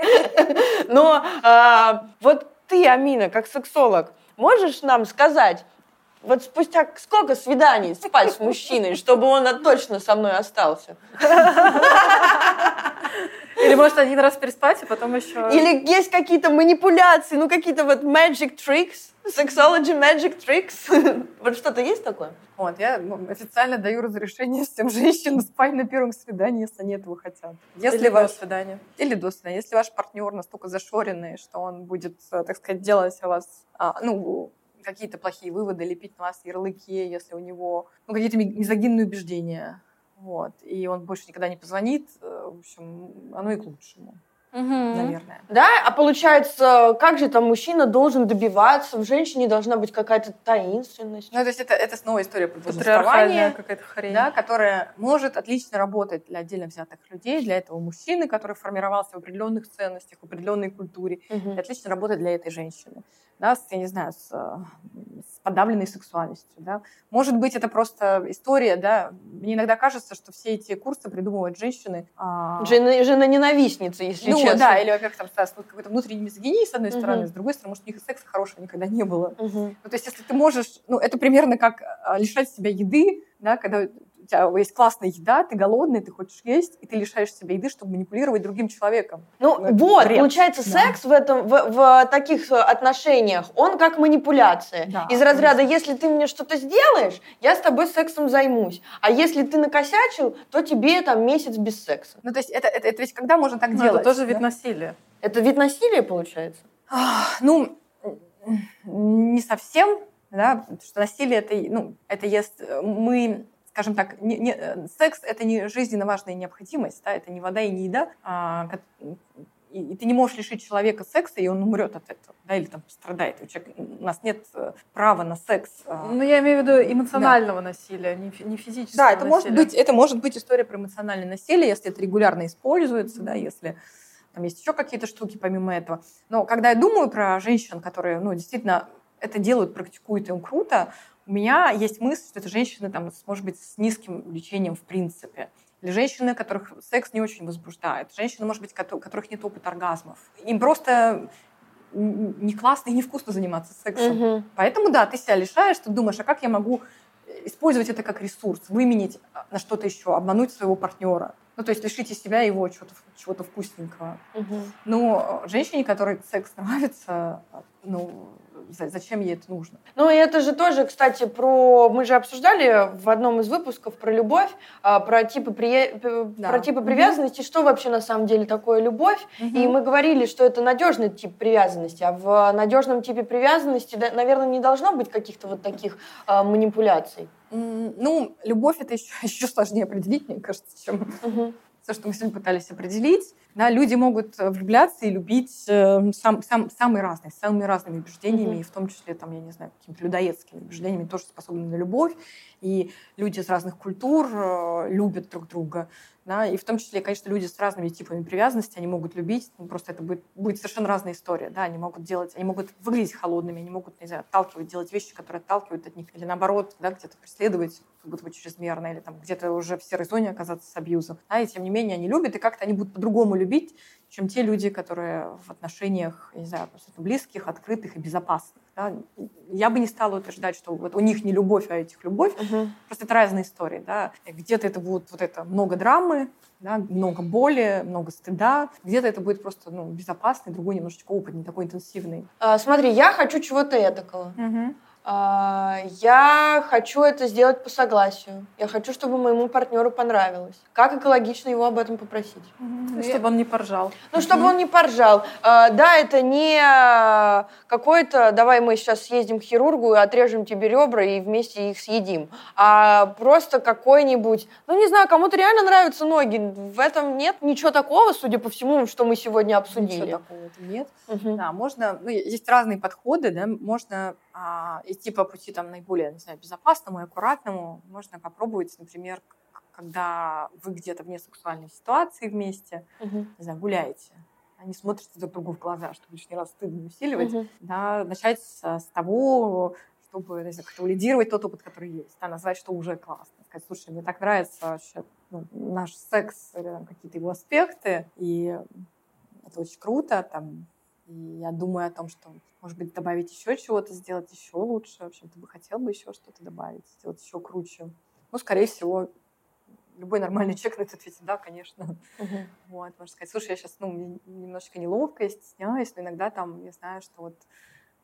Но а, вот ты, Амина, как сексолог, можешь нам сказать, вот спустя сколько свиданий спать с мужчиной, чтобы он точно со мной остался? Или может один раз переспать, а потом еще... Или есть какие-то манипуляции, ну какие-то вот magic tricks, Sexology Magic Tricks. Вот что-то есть такое? Вот, я ну, официально даю разрешение всем женщинам спать на первом свидании, если они этого хотят. Если Или ваш... до свидания. Или до свидания. Если ваш партнер настолько зашоренный, что он будет, э, так сказать, делать о вас, а, ну, какие-то плохие выводы, лепить на вас ярлыки, если у него ну, какие-то мизогинные убеждения, вот, и он больше никогда не позвонит, э, в общем, оно и к лучшему. Угу. Наверное. Да, а получается, как же там мужчина должен добиваться, в женщине должна быть какая-то таинственность. Ну, то есть это, это снова история про повествование, какая-то хрень. Да, которая может отлично работать для отдельно взятых людей, для этого мужчины, который формировался в определенных ценностях, в определенной культуре, угу. и отлично работать для этой женщины да, с, я не знаю, с, с подавленной сексуальностью, да. Может быть, это просто история, да. Мне иногда кажется, что все эти курсы придумывают женщины. А... Жена, жена ненавистница, если ну, честно. да, или, во-первых, там, какой-то внутренний мизогинии, с одной стороны, uh с другой стороны, может, у них и секса хорошего никогда не было. uh Ну, то есть, если ты можешь, ну, это примерно как а, лишать себя еды, да, когда тебя есть классная еда, ты голодный, ты хочешь есть, и ты лишаешь себя еды, чтобы манипулировать другим человеком. Ну, ну вот, бред. получается, да. секс в, этом, в, в таких отношениях, он как манипуляция. Да, Из разряда, конечно. если ты мне что-то сделаешь, я с тобой сексом займусь. А если ты накосячил, то тебе там месяц без секса. Ну, то есть это, это, это ведь когда можно так ну, делать? Это тоже вид насилия. Это вид насилия, получается? Ну, не совсем, да, потому что насилие это, ну, это есть мы скажем так, не, не, э, секс это не жизненно важная необходимость, да, это не вода и не еда, а, и, и ты не можешь лишить человека секса, и он умрет от этого, да, или там пострадает. У, человека, у нас нет э, права на секс. А. Ну, я имею в виду эмоционального да. насилия, не, не физического Да, это насилия. может, быть, это может быть история про эмоциональное насилие, если это регулярно используется, да, если там есть еще какие-то штуки помимо этого. Но когда я думаю про женщин, которые, ну, действительно это делают, практикуют, им круто, у меня есть мысль, что это женщины, там, может быть, с низким влечением в принципе. Или женщины, которых секс не очень возбуждает. Женщины, может быть, у которых нет опыта оргазмов. Им просто не классно и не вкусно заниматься сексом. Угу. Поэтому, да, ты себя лишаешь, ты думаешь, а как я могу использовать это как ресурс, выменить а, на что-то еще, обмануть своего партнера. Ну, то есть лишить из себя его чего-то чего вкусненького. Угу. Но женщине, которой секс нравится, ну, зачем ей это нужно. Ну, и это же тоже, кстати, про... Мы же обсуждали в одном из выпусков про любовь, а, про типы, при... да. про типы привязанности, угу. что вообще на самом деле такое любовь. Угу. И мы говорили, что это надежный тип привязанности, а в надежном типе привязанности, наверное, не должно быть каких-то вот таких а, манипуляций. Ну, любовь это еще, еще сложнее определить, мне кажется, чем угу. то, что мы сегодня пытались определить. Да, люди могут э, влюбляться и любить э, сам, сам, самые разные, с самыми разными убеждениями, mm-hmm. и в том числе, там, я не знаю, какими-то людоедскими убеждениями тоже способны на любовь. И люди из разных культур э, любят друг друга. Да, и в том числе, конечно, люди с разными типами привязанности, они могут любить, ну, просто это будет, будет совершенно разная история, да, они могут делать, они могут выглядеть холодными, они могут, не знаю, отталкивать, делать вещи, которые отталкивают от них, или наоборот, да, где-то преследовать, как будто бы чрезмерно, или там где-то уже в серой зоне оказаться с абьюзом, да, и тем не менее они любят, и как-то они будут по-другому любить, чем те люди, которые в отношениях, не знаю, просто близких, открытых и безопасных. Да? Я бы не стала утверждать, что вот у них не любовь, а этих любовь. Угу. Просто это разные истории. Да? Где-то это будет вот это много драмы, да, много боли, много стыда. Где-то это будет просто ну, безопасный, другой немножечко опытный, такой интенсивный. А, смотри, я хочу чего-то этакого. Угу. А, я хочу это сделать по согласию. Я хочу, чтобы моему партнеру понравилось. Как экологично его об этом попросить? Ну, чтобы он не поржал. Ну, чтобы он не поржал. А, да, это не какой-то, давай мы сейчас съездим к хирургу и отрежем тебе ребра и вместе их съедим. А просто какой-нибудь, ну, не знаю, кому-то реально нравятся ноги. В этом нет ничего такого, судя по всему, что мы сегодня обсудили. Ничего такого нет. Угу. Да, можно, ну, есть разные подходы, да, можно а, идти по пути там наиболее, не знаю, безопасному и аккуратному. Можно попробовать, например, когда вы где-то вне сексуальной ситуации вместе, угу. не знаю, гуляете, они смотрят друг другу в глаза, чтобы лишний раз стыд не усиливать, угу. да, начать с, того, чтобы не знаю, как-то валидировать тот опыт, который есть, да, назвать, что уже классно. Сказать, слушай, мне так нравится вообще ну, наш секс или там, какие-то его аспекты, и это очень круто, там, и я думаю о том, что, может быть, добавить еще чего-то, сделать еще лучше. В общем, ты бы хотел бы еще что-то добавить, сделать еще круче. Ну, скорее всего, любой нормальный человек на это ответит, да, конечно. Uh-huh. Вот, можно сказать, слушай, я сейчас, ну, немножечко неловко, я стесняюсь, но иногда там, я знаю, что вот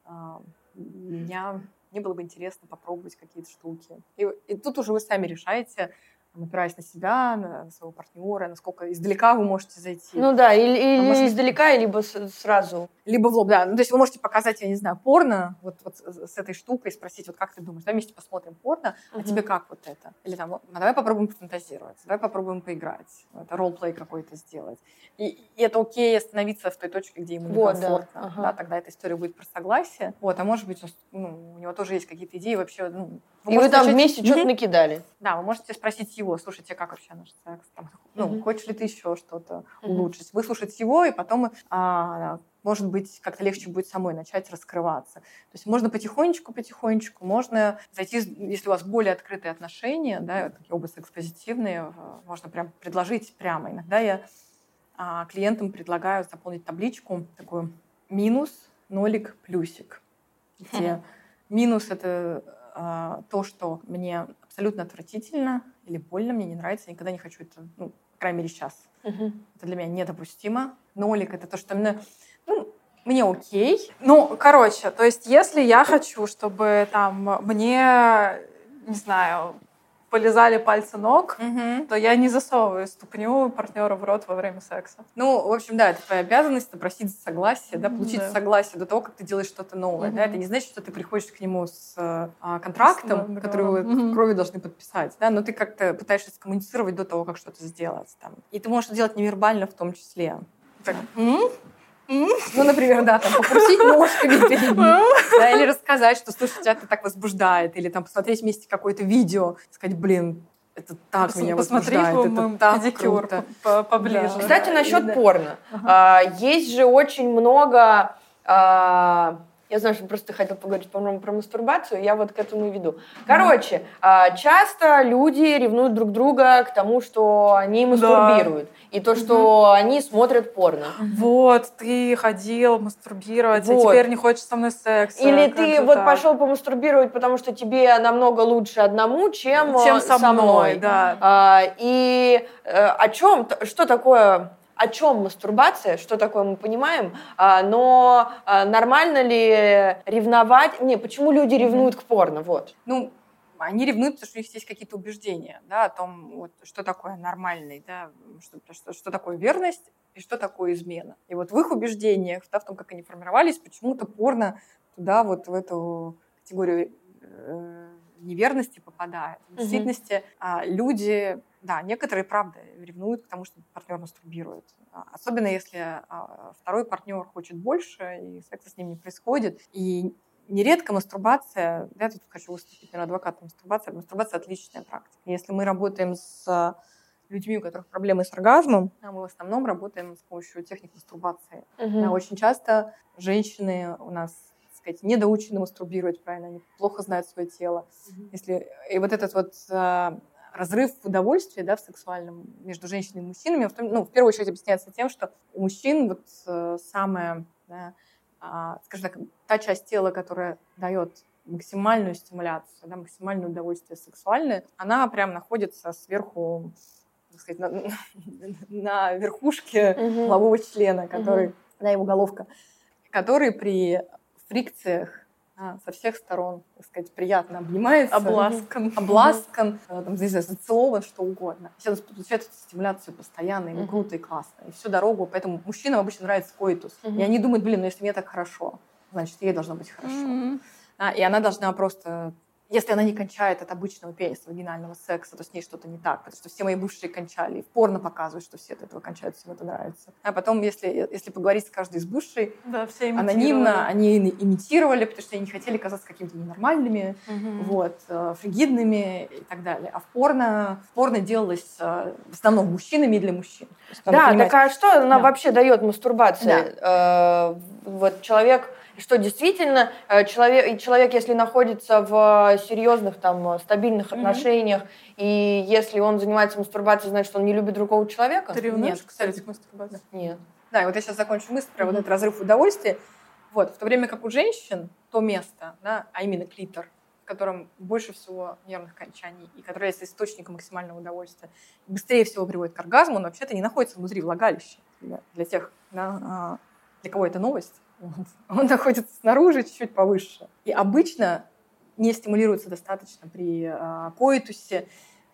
а, меня мне было бы интересно попробовать какие-то штуки. И, и тут уже вы сами решаете, опираясь на себя, на своего партнера, насколько издалека вы можете зайти. Ну да, или, или издалека, либо сразу. Либо в лоб, да. Ну, то есть вы можете показать, я не знаю, порно вот, вот с этой штукой, спросить, вот как ты думаешь, давай вместе посмотрим порно, uh-huh. а тебе как вот это? Или там, а давай попробуем пофантазировать, давай попробуем поиграть, это ролл-плей какой-то сделать. И, и это окей остановиться в той точке, где ему вот, некомфортно. Да. Uh-huh. да, тогда эта история будет про согласие. Вот, а может быть, ну, у него тоже есть какие-то идеи вообще, ну, вы и вы там начать... вместе mm-hmm. что-то накидали. Да, вы можете спросить его, слушайте, как вообще наш секс? Там, ну, mm-hmm. хочешь ли ты еще что-то mm-hmm. улучшить? Выслушать его, и потом, а, может быть, как-то легче будет самой начать раскрываться. То есть можно потихонечку, потихонечку, можно зайти, если у вас более открытые отношения, да, такие оба секс-позитивные, можно прям предложить прямо. Иногда я а, клиентам предлагаю заполнить табличку такую минус, нолик, плюсик. Где минус — это а, то, что мне абсолютно отвратительно или больно, мне не нравится, я никогда не хочу это, ну, по крайней мере, сейчас. Угу. Это для меня недопустимо. Нолик — это то, что мне, ну, мне окей. Ну, короче, то есть если я хочу, чтобы там мне, не знаю, полезали пальцы ног, угу. то я не засовываю ступню партнера в рот во время секса. Ну, в общем, да, это твоя обязанность попросить согласие, да, получить да. согласие до того, как ты делаешь что-то новое. Угу. Да? Это не значит, что ты приходишь к нему с а, контрактом, с который вы угу. кровью должны подписать, да, но ты как-то пытаешься скоммуницировать до того, как что-то сделать. Там. И ты можешь это делать невербально в том числе. Так, м-м? Ну, например, да, там попросить ножками перед да, или рассказать, что, слушай, тебя это так возбуждает, или там посмотреть вместе какое-то видео, сказать, блин, это так Пос, меня возбуждает, это так педикюр круто. поближе. Да. Кстати, насчет да. порно. А, есть же очень много... А, я знаю, что просто хотел поговорить, по-моему, про мастурбацию, я вот к этому и веду. Короче, а, часто люди ревнуют друг друга к тому, что они мастурбируют. Да. И то, что угу. они смотрят порно. Вот, ты ходил мастурбировать, вот. а теперь не хочешь со мной секса. Или ты вот так? пошел помастурбировать, потому что тебе намного лучше одному, чем, чем со, со мной. мной. Да. А, и а, о чем, что такое о чем мастурбация, что такое мы понимаем, а, но а, нормально ли ревновать? Не, почему люди ревнуют к порно? Вот. Ну, они ревнуют, потому что у них есть какие-то убеждения, да, о том, вот, что такое нормальный, да, что, что, что такое верность и что такое измена. И вот в их убеждениях, да, в том, как они формировались, почему-то порно туда вот в эту категорию э, неверности попадает. В действительности угу. люди да, некоторые, правда, ревнуют к тому, что партнер мастурбирует. А, особенно если а, второй партнер хочет больше, и секса с ним не происходит. И нередко мастурбация, я тут хочу выступить на адвоката мастурбации, мастурбация отличная практика. Если мы работаем с людьми, у которых проблемы с оргазмом, а мы в основном работаем с помощью техник мастурбации. Угу. Да, очень часто женщины у нас сказать, недоучены мастурбировать правильно, они плохо знают свое тело. Mm-hmm. Если, и вот этот вот разрыв удовольствия да, в сексуальном между женщиной и мужчинами, в, ну, в первую очередь объясняется тем, что у мужчин вот э, самая, да, а, скажем так, та часть тела, которая дает максимальную стимуляцию, да, максимальное удовольствие сексуальное, она прям находится сверху, так сказать, на, на верхушке угу. полового члена, который, угу. да, его головка, который при фрикциях а, со всех сторон, так сказать, приятно обнимается. Обласкан. Обласкан, э, там, не знаю, зацелован, что угодно. Все он получает эту стимуляцию постоянно, ему круто и классно. И всю дорогу, поэтому мужчинам обычно нравится коитус. И они думают, блин, ну если мне так хорошо, значит, ей должно быть хорошо. А, и она должна просто если она не кончает от обычного пениса, вагинального секса, то с ней что-то не так, потому что все мои бывшие кончали. И в порно показывают, что все от этого кончают, всем это нравится. А потом, если, если поговорить с каждой из бывшей, да, все анонимно, они имитировали, потому что они не хотели казаться какими-то ненормальными, угу. вот, э, фригидными и так далее. А в порно, в порно делалось э, в основном мужчинами и для мужчин. Да, понимать... так а что она да. вообще дает мастурбация? Да. Э, вот человек что действительно э, человек, человек, если находится в серьезных, там, стабильных mm-hmm. отношениях, и если он занимается мастурбацией, значит, он не любит другого человека? Ты ревнуешь, Нет, кстати, к мастурбации? Нет. Да, и вот я сейчас закончу мысль про mm-hmm. вот этот разрыв удовольствия. Вот, в то время как у женщин то место, да, а именно клитор, в котором больше всего нервных кончаний и который является источником максимального удовольствия, быстрее всего приводит к оргазму, но вообще-то не находится внутри влагалища для, для тех, да, а, для кого это новость Вот. Он находится снаружи, чуть-чуть повыше. И обычно не стимулируется достаточно при а, коитусе.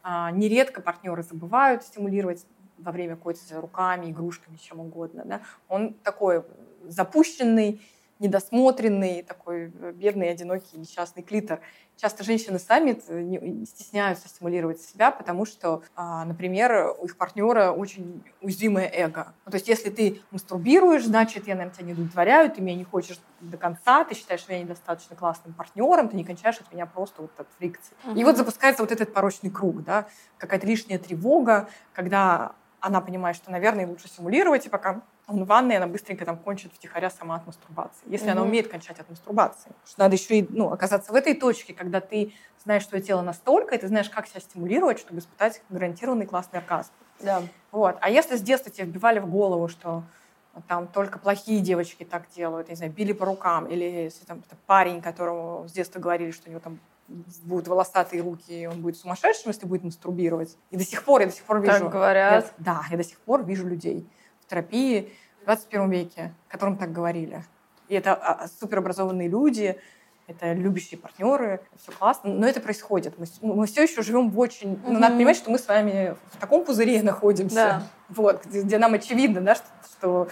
А, нередко партнеры забывают стимулировать во время коитуса руками, игрушками, чем угодно. Да? Он такой запущенный, недосмотренный, такой э, бедный, одинокий, несчастный клитор. Часто женщины сами стесняются стимулировать себя, потому что, а, например, у их партнера очень уязвимое эго. Ну, то есть если ты мастурбируешь, значит, я, наверное, тебя не удовлетворяю, ты меня не хочешь до конца, ты считаешь меня недостаточно классным партнером, ты не кончаешь от меня просто вот от фрикции. Uh-huh. И вот запускается вот этот порочный круг, да, какая-то лишняя тревога, когда она понимает, что, наверное, лучше симулировать, и пока он в ванной, она быстренько там кончит втихаря сама от мастурбации. Если угу. она умеет кончать от мастурбации. Что надо еще и ну, оказаться в этой точке, когда ты знаешь свое тело настолько, и ты знаешь, как себя стимулировать, чтобы испытать гарантированный классный оргазм. Да. Вот. А если с детства тебе вбивали в голову, что там только плохие девочки так делают, не знаю, били по рукам, или если там парень, которому с детства говорили, что у него там будут волосатые руки, и он будет сумасшедшим, если будет мастурбировать. И до сих пор, я до сих пор вижу... Так говорят. Я, да, я до сих пор вижу людей терапии в 21 веке, которым так говорили. И это а, а, суперобразованные люди, это любящие партнеры, все классно, но это происходит. Мы, мы все еще живем в очень... Mm-hmm. Ну, надо понимать, что мы с вами в таком пузыре находимся, да. вот, где, где нам очевидно, да, что, что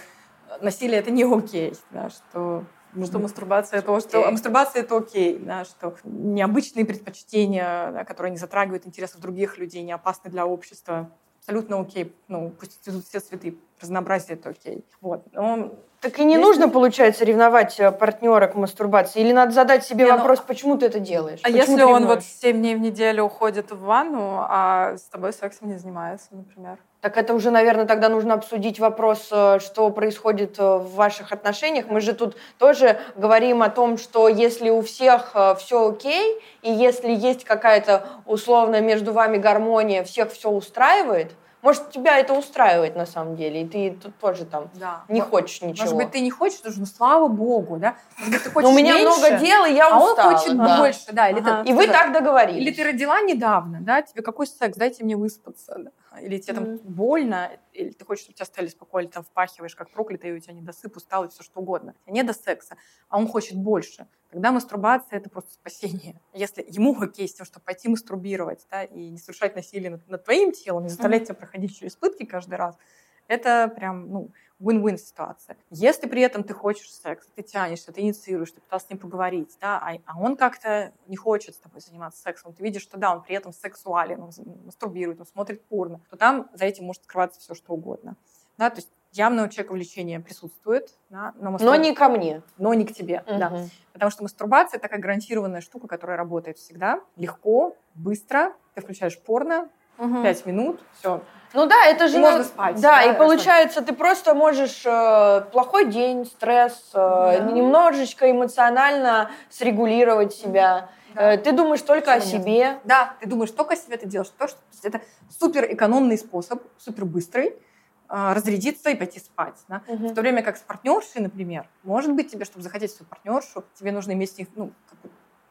насилие это не окей, да, что что мастурбация это окей. Что мастурбация это окей, да, что необычные предпочтения, да, которые не затрагивают интересов других людей, не опасны для общества, абсолютно окей. Ну, пусть идут все цветы, разнообразие это окей. Вот. Но так и не Если... нужно, получается, ревновать э, партнера к мастурбации? Или надо задать себе не, ну, вопрос, ну... почему ты это делаешь? А почему если он вот 7 дней в неделю уходит в ванну, а с тобой сексом не занимается, например? Так это уже, наверное, тогда нужно обсудить вопрос, э, что происходит э, в ваших отношениях. Мы же тут тоже говорим о том, что если у всех все окей, и если есть какая-то условно между вами гармония, всех все устраивает, может, тебя это устраивает на самом деле, и ты тут тоже там да. не хочешь ничего. Может быть, ты не хочешь, потому что, ну, слава богу, да? Может быть, ты хочешь Но у меня меньше, много дел, и я а устала. он хочет да. больше, да. Или ага. ты, и вы так договорились. Или ты родила недавно, да, тебе какой секс, дайте мне выспаться, да? Или тебе mm-hmm. там больно, или ты хочешь, чтобы тебя стали спокойно, там впахиваешь, как проклятый, и у тебя недосып, устал, и все что угодно. У тебя не до секса, а он хочет больше. Тогда мастурбация – это просто спасение. Если ему окей с тем, чтобы пойти мастурбировать, да, и не совершать насилие над, над твоим телом, не заставлять mm-hmm. тебя проходить через пытки каждый раз, это прям, ну, win-win ситуация. Если при этом ты хочешь секс, ты тянешься, ты инициируешь, ты пытался с ним поговорить, да, а, а он как-то не хочет с тобой заниматься сексом, ты видишь, что да, он при этом сексуален, он мастурбирует, он смотрит порно, то там за этим может скрываться все, что угодно. Да, то есть явно у человека влечение присутствует. Да, но, мастур... но не ко мне. Но не к тебе, угу. да. Потому что мастурбация – такая гарантированная штука, которая работает всегда. Легко, быстро. Ты включаешь порно, угу. пять минут, все. Ну да, это же... И можно спать. Да, да и получается, ты просто можешь э, плохой день, стресс, э, да. немножечко эмоционально срегулировать себя. Да. Э, ты думаешь только Почему о себе. Нет? Да, ты думаешь только о себе, ты делаешь то, что... Это супер экономный способ, супер быстрый а, разрядиться и пойти спать. Да? Угу. В то время как с партнершей, например, может быть тебе, чтобы захотеть свою партнершу, тебе нужно иметь с них ну,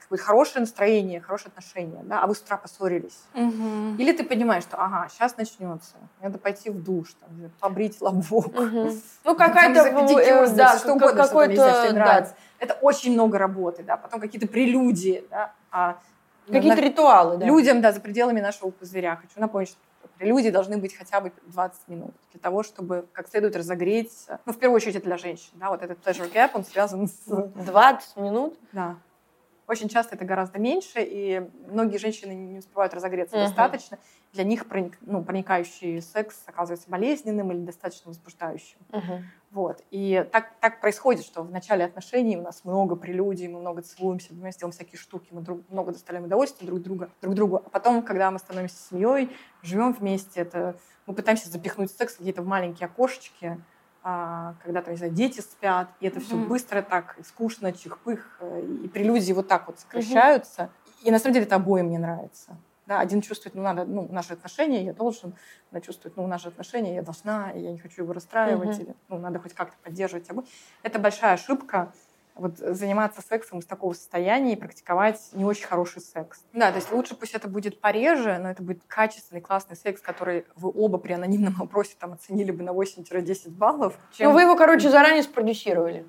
какое-то хорошее настроение, хорошие отношения, да, а вы с утра поссорились. Угу. Или ты понимаешь, что, ага, сейчас начнется, надо пойти в душ, там, побрить лобок. Угу. Ну, какая-то, э, да, что угодно, какой-то, да. Это очень много работы, да, потом какие-то прелюдии, да, а Какие-то ритуалы, да. Людям, да, за пределами нашего пузыря. Хочу напомнить, что Люди должны быть хотя бы 20 минут для того, чтобы как следует разогреть. Ну, в первую очередь, это для женщин. Да, вот этот pleasure gap, он связан с... 20 минут? Да. Очень часто это гораздо меньше, и многие женщины не успевают разогреться uh-huh. достаточно. Для них проник, ну, проникающий секс оказывается болезненным или достаточно возбуждающим. Uh-huh. Вот. И так, так происходит, что в начале отношений у нас много прелюдий, мы много целуемся, мы делаем всякие штуки, мы друг, много доставляем удовольствие друг, друга, друг другу. А потом, когда мы становимся семьей, живем вместе, это, мы пытаемся запихнуть секс в маленькие окошечки, когда там, не знаю, дети спят, и это mm-hmm. все быстро так, скучно, чихпых, и прелюдии вот так вот сокращаются. Mm-hmm. И на самом деле это обоим не нравится. Да, один чувствует, ну, надо, ну, наши отношения, я должен. Она чувствует, ну, наши отношения, я должна, и я не хочу его расстраивать, mm-hmm. или, ну, надо хоть как-то поддерживать обоих. Это большая ошибка, вот заниматься сексом из такого состояния и практиковать не очень хороший секс. Да, то есть лучше пусть это будет пореже, но это будет качественный, классный секс, который вы оба при анонимном опросе там оценили бы на 8-10 баллов. Чем... Ну, вы его, короче, заранее спродюсировали.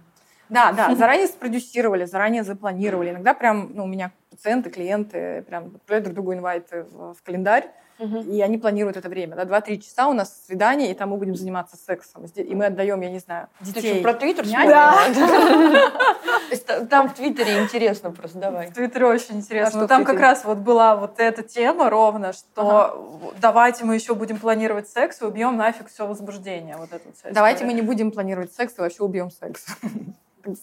Да, да, заранее спродюсировали, заранее запланировали. Иногда прям, ну, у меня пациенты, клиенты прям отправляют друг другу инвайты в, в календарь, и они планируют это время. Да, два-три часа у нас свидание, и там мы будем заниматься сексом. И мы отдаем, я не знаю, детей. Ты что, про Твиттер Да. Там в Твиттере интересно просто, давай. В Твиттере очень интересно. А в там как раз вот была вот эта тема ровно, что давайте мы еще будем планировать секс и убьем нафиг все возбуждение. Вот вся Давайте мы не будем планировать секс и вообще убьем секс.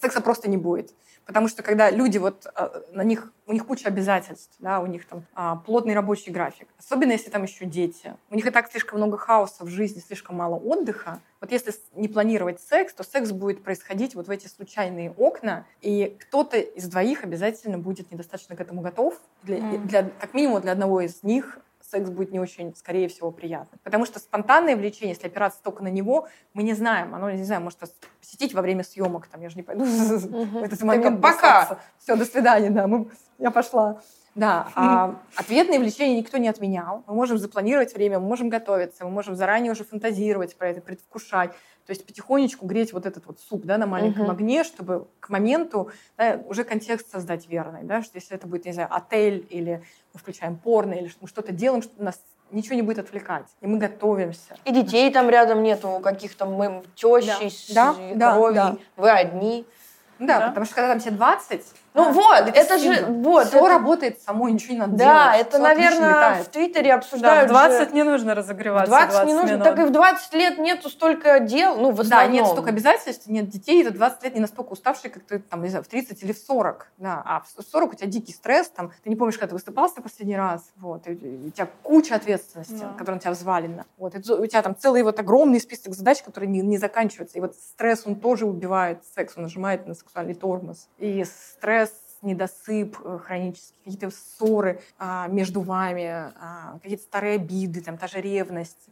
Секса просто не будет. Потому что когда люди, вот а, на них, у них куча обязательств, да, у них там а, плотный рабочий график, особенно если там еще дети. У них и так слишком много хаоса в жизни, слишком мало отдыха. Вот если не планировать секс, то секс будет происходить вот в эти случайные окна, и кто-то из двоих обязательно будет недостаточно к этому готов. Для, Мгм. для- как минимум для одного из них секс будет не очень, скорее всего, приятным. Потому что спонтанное влечение, если опираться только на него, мы не знаем. Оно, не знаю, может посетить во время съемок. Там, я же не пойду в этот момент пока. Все, до свидания, да, я пошла. Да, а ответное влечение никто не отменял. Мы можем запланировать время, мы можем готовиться, мы можем заранее уже фантазировать про это, предвкушать. То есть потихонечку греть вот этот вот суп да, на маленьком Мгм. огне, чтобы к моменту да, уже контекст создать верный. Да, что если это будет, не знаю, отель или мы включаем порно, или мы что-то делаем, что нас ничего не будет отвлекать. И мы готовимся. И детей там рядом нету, каких-то мы тещи, с Да, да, крови. да. Вы одни. Да, Да. потому что когда там все 20, Ну вот, это же- вот, все это- работает само, ничего не надо Да, делать. это, всё отлично наверное, летает. в Твиттере Да, обсуждают в 20 же- не нужно В разогреваться. 20 не нужно, минут. так и в 20 лет нету столько дел, ну, в Да, основном. нет столько обязательств, нет детей, ты 20 лет не настолько уставший, как ты там, не знаю, в 30 или в 40. Да. А в 40 у тебя дикий стресс, там, ты не помнишь, когда ты выступался последний раз, вот, и, и у тебя куча ответственности, Да. которая на тебя взвалена. Вот, и у тебя там целый вот огромный список задач, которые не, не заканчиваются. И вот стресс, он тоже убивает секс, он нажимает на сексуальный тормоз. И стресс недосып э, хронический, какие-то ссоры а, между вами, а, какие-то старые обиды, там, та же ревность,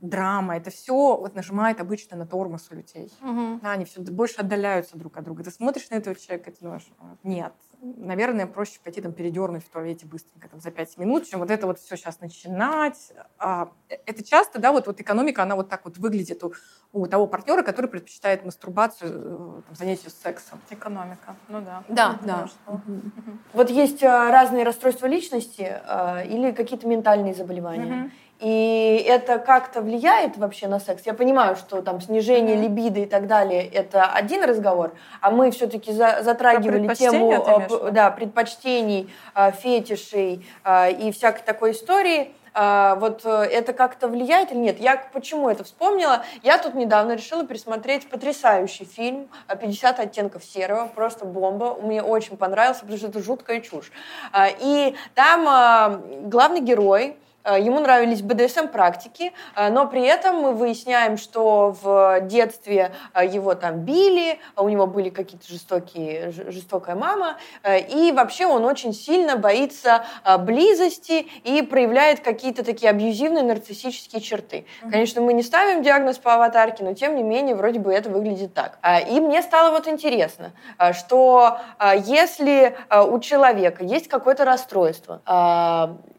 драма, это все вот нажимает обычно на тормоз у людей. Мгм. Да, они все больше отдаляются друг от друга. Ты смотришь на этого человека, и ты думаешь, «А, нет, наверное, проще пойти там передернуть в туалете быстренько там, за пять минут, чем вот это вот все сейчас начинать. А, э, это часто, да, вот, вот экономика, она вот так вот выглядит у, у того партнера, который предпочитает мастурбацию, э, там, занятию сексом. Экономика. Ну да. Да, Ну, да. Мгм. Вот есть а, разные расстройства личности а, или какие-то ментальные заболевания. Мгм. И это как-то влияет вообще на секс. Я понимаю, что там снижение Мгм. либидо и так далее это один разговор, а мы все-таки затрагивали Про предпочтения тему э, да, предпочтений, э, фетишей э, и всякой такой истории. А, Вот это как-то влияет или нет? Я почему это вспомнила? Я тут недавно решила пересмотреть потрясающий фильм э, «50 оттенков серого». Просто бомба. Мне очень понравился, потому что это жуткая чушь. А, И там а, главный герой, Ему нравились БДСМ-практики, а, но при этом мы выясняем, что в детстве а, его там били, у него были какие-то жестокие, жестокая мама, и вообще он очень сильно боится близости и проявляет какие-то такие абьюзивные нарциссические черты. Конечно, мы не ставим диагноз по аватарке, но тем не менее вроде бы это выглядит так. И мне стало вот интересно, что если у человека есть какое-то расстройство,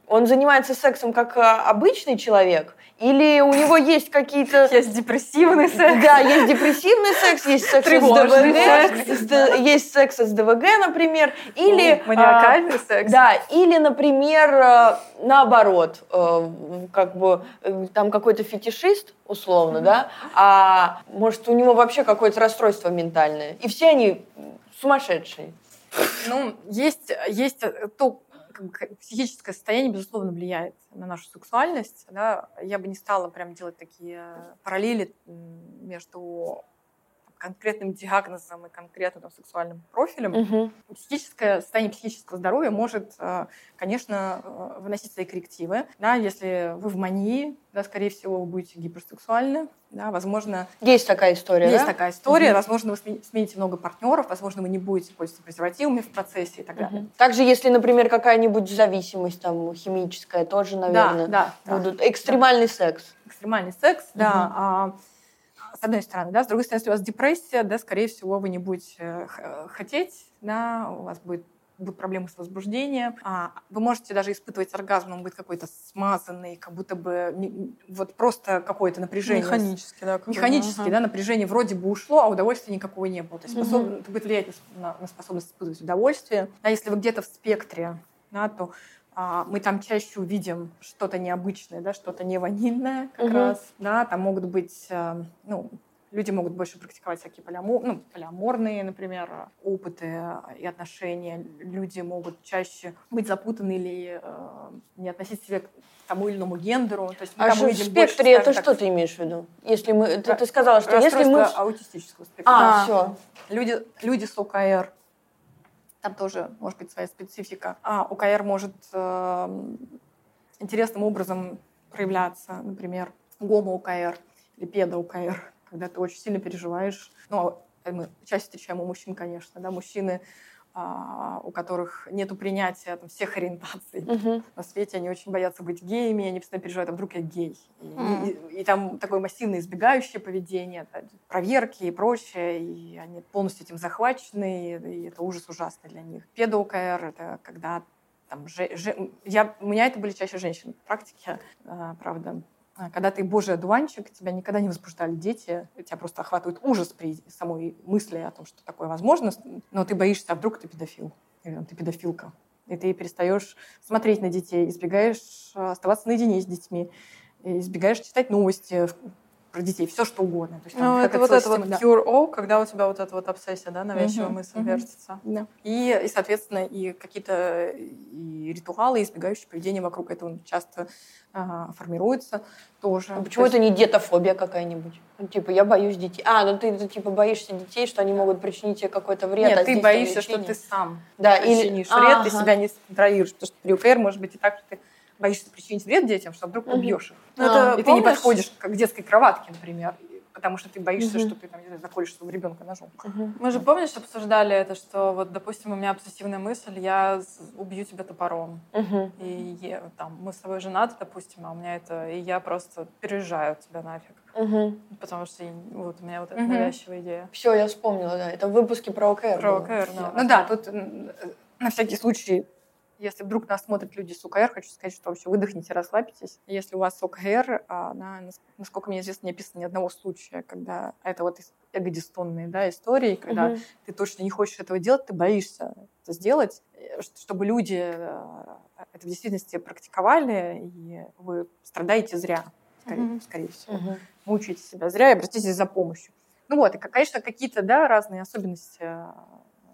он занимается сексом как а, обычный человек, или у него есть какие-то... Есть депрессивный секс. Да, есть депрессивный секс, есть секс с ДВГ, секс. есть секс с ДВГ, например, или... Ну, маниакальный секс. Да, или, например, э, наоборот, э, как бы э, там какой-то фетишист, условно, да, а может у него вообще какое-то расстройство ментальное, и все они сумасшедшие. Ну, есть, есть э, то, психическое состояние, безусловно, влияет на нашу сексуальность. Да? Я бы не стала прям делать такие параллели м, между конкретным диагнозом и конкретным сексуальным профилем. Психическое состояние психического здоровья может, э, конечно, э, выносить свои коррективы. Да? Если вы в мании, да, скорее всего, вы будете гиперсексуальны. Да? Возможно, Есть такая история, есть да? такая история. Мгм. Возможно, вы сме- смените много партнеров, возможно, вы не будете пользоваться презервативами в процессе и так далее. Мгм. Также, если, например, какая-нибудь зависимость там химическая, тоже, наверное, да, да, будут экстремальный секс. экстремальный секс, да. а, с одной стороны, да, с другой стороны, если у вас депрессия, да, скорее всего, вы не будете э, х- хотеть, да, у вас будет будут проблемы с возбуждением. А, вы можете даже испытывать оргазм, он будет какой-то смазанный, как будто бы вот просто какое-то напряжение. Механически, да. Механически, ага. да, напряжение вроде бы ушло, а удовольствия никакого не было. То есть способ, угу. это будет влиять на, на способность испытывать удовольствие. А если вы где-то в спектре, да, то мы там чаще увидим что-то необычное, да, что-то не ванильное как угу. раз, да, там могут быть, а, ну, люди могут больше практиковать всякие полиамор, ну, полиаморные, например, опыты и отношения. Люди могут чаще быть запутаны или э, не относить себя к тому или иному гендеру. То есть а там в спектре больше, это так, что ты имеешь в виду? Если мы, ты, ты сказала, что если мы... аутистического спектра. А, а все. Люди, люди с ОКР, там тоже может быть своя специфика. А ОКР может э, интересным образом проявляться, например, гомо-ОКР или педо-ОКР, когда ты очень сильно переживаешь. Ну, а мы чаще встречаем у мужчин, конечно, да, мужчины у которых нет принятия там, всех ориентаций uh-huh. на свете, они очень боятся быть геями, они постоянно переживают, а вдруг я гей. И, uh-huh. и, и, там такое массивное избегающее поведение, проверки и прочее, и они полностью этим захвачены, и, и это ужас ужасный для них. Педо-ОКР — это когда там, же, же, я, у меня это были чаще женщины в практике, а, правда, а, когда ты божий одуванчик, тебя никогда не возбуждали дети, тебя просто охватывает ужас при самой мысли о том, что такое возможно, но ты боишься, а вдруг ты педофил, или ты педофилка. И ты перестаешь смотреть на детей, избегаешь а, оставаться наедине с детьми, избегаешь читать новости, про детей, все что угодно. То есть, там, ну, это вот это вот pure O, когда у тебя вот эта вот обсессия, да, навязчивая uh-huh, мысль uh-huh. вертится. Да. И, и, соответственно, и какие-то и ритуалы, избегающие поведения вокруг этого часто а, формируются тоже. А почему есть... это не детофобия какая-нибудь? Ну, типа, я боюсь детей. А, ну ты, ты типа боишься детей, что они могут причинить тебе какой-то вред. Нет, а ты боишься, что ты сам да, причинишь или... вред, ага. ты себя не контролируешь. Потому что при УКР может быть и так, что ты боишься причинить вред детям, что вдруг убьешь их. Ну, это, и помнишь? ты не подходишь к детской кроватке, например, потому что ты боишься, угу. что ты там, не знаю, заколешь своего ребенка ножом. Угу. Мы же, помнишь, обсуждали это, что вот, допустим, у меня обсессивная мысль, я убью тебя топором. Угу. И я, там, мы с тобой женаты, допустим, а у меня это, и я просто переезжаю тебя нафиг. Угу. Потому что вот у меня вот эта угу. навязчивая идея. Все, я вспомнила, да. Это в выпуске про ОКР. Про ОКР, да. Ну да, тут на всякий случай если вдруг нас смотрят люди с ОКР, хочу сказать, что вообще выдохните, расслабьтесь. Если у вас ОКР, она, насколько мне известно, не описано ни одного случая, когда это вот эгодистонные да, истории, когда угу. ты точно не хочешь этого делать, ты боишься это сделать, э, чтобы люди э, это в действительности практиковали, и вы страдаете зря, скорее, угу. скорее всего. Угу. Мучаете себя зря и обратитесь за помощью. Ну вот, и, конечно, какие-то да, разные особенности э,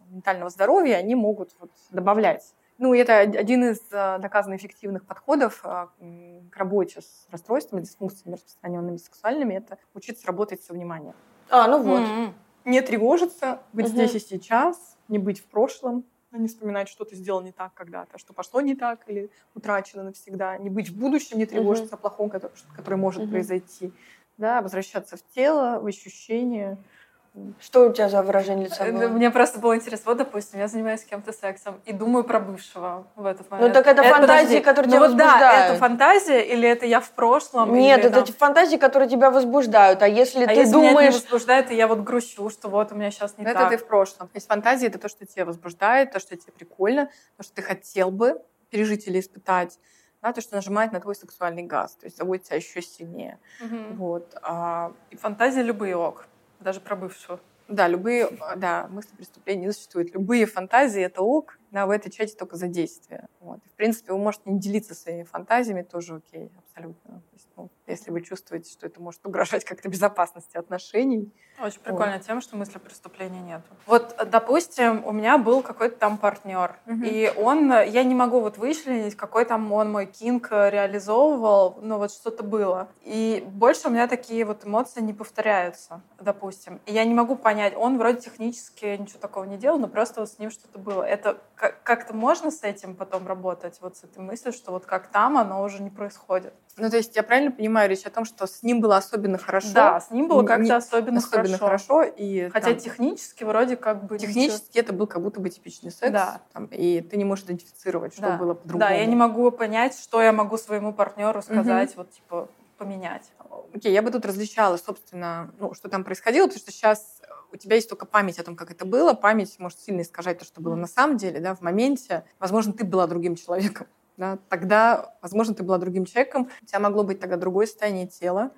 ментального здоровья, они могут вот добавлять ну, это один из э, доказанно эффективных подходов э, к работе с расстройствами, дисфункциями распространенными сексуальными, это учиться работать со вниманием. А, ну вот. Mm-hmm. Не тревожиться, быть mm-hmm. здесь и сейчас, не быть в прошлом, не вспоминать, что ты сделал не так когда-то, что пошло не так или утрачено навсегда, не быть в будущем, не тревожиться mm-hmm. о плохом, который, который может mm-hmm. произойти, да, возвращаться в тело, в ощущения, что у тебя за выражение лица э, было? Мне просто было интересно. Вот, допустим, я занимаюсь с кем-то сексом и думаю про бывшего в этот момент. Ну так это, это фантазии, подожди. которые ну, тебя вот возбуждают. Да, это фантазия или это я в прошлом? Нет, или, это там... фантазии, которые тебя возбуждают. А если а ты если думаешь... Меня это не возбуждает, и я вот грущу, что вот у меня сейчас не это так. Это ты в прошлом. То есть фантазия — это то, что тебя возбуждает, то, что тебе прикольно, то, что ты хотел бы пережить или испытать да, то, что нажимает на твой сексуальный газ, то есть заводит тебя еще сильнее. Угу. Вот. А... И фантазии любые ок, даже про бывшего. Да, любые, да, мысли преступления не существуют. Любые фантазии — это ок, да, вы отвечаете только за действие. Вот. В принципе, вы можете не делиться своими фантазиями, тоже окей, абсолютно. То есть, ну, если вы чувствуете, что это может угрожать как-то безопасности отношений. Очень прикольная вот. тема, что мысли преступления нет. Вот, допустим, у меня был какой-то там партнер, угу. и он, я не могу вот вычленить, какой там он мой кинг реализовывал, но вот что-то было. И больше у меня такие вот эмоции не повторяются, допустим. И я не могу понять, он вроде технически ничего такого не делал, но просто вот с ним что-то было. Это как-то можно с этим потом работать, вот с этой мыслью, что вот как там, оно уже не происходит? Ну, то есть я правильно понимаю речь о том, что с ним было особенно хорошо? Да, с ним было как-то особенно, особенно хорошо. хорошо и, Хотя там, технически вроде как бы... Технически ничего... это был как будто бы типичный секс. Да. Там, и ты не можешь идентифицировать, что да. было по-другому. Да, я не могу понять, что я могу своему партнеру сказать, угу. вот типа поменять. Окей, я бы тут различала, собственно, ну, что там происходило, потому что сейчас у тебя есть только память о том, как это было. Память может сильно искажать то, что было на самом деле, да, в моменте. Возможно, ты была другим человеком. Да, тогда, возможно, ты была другим человеком, у тебя могло быть тогда другое состояние тела,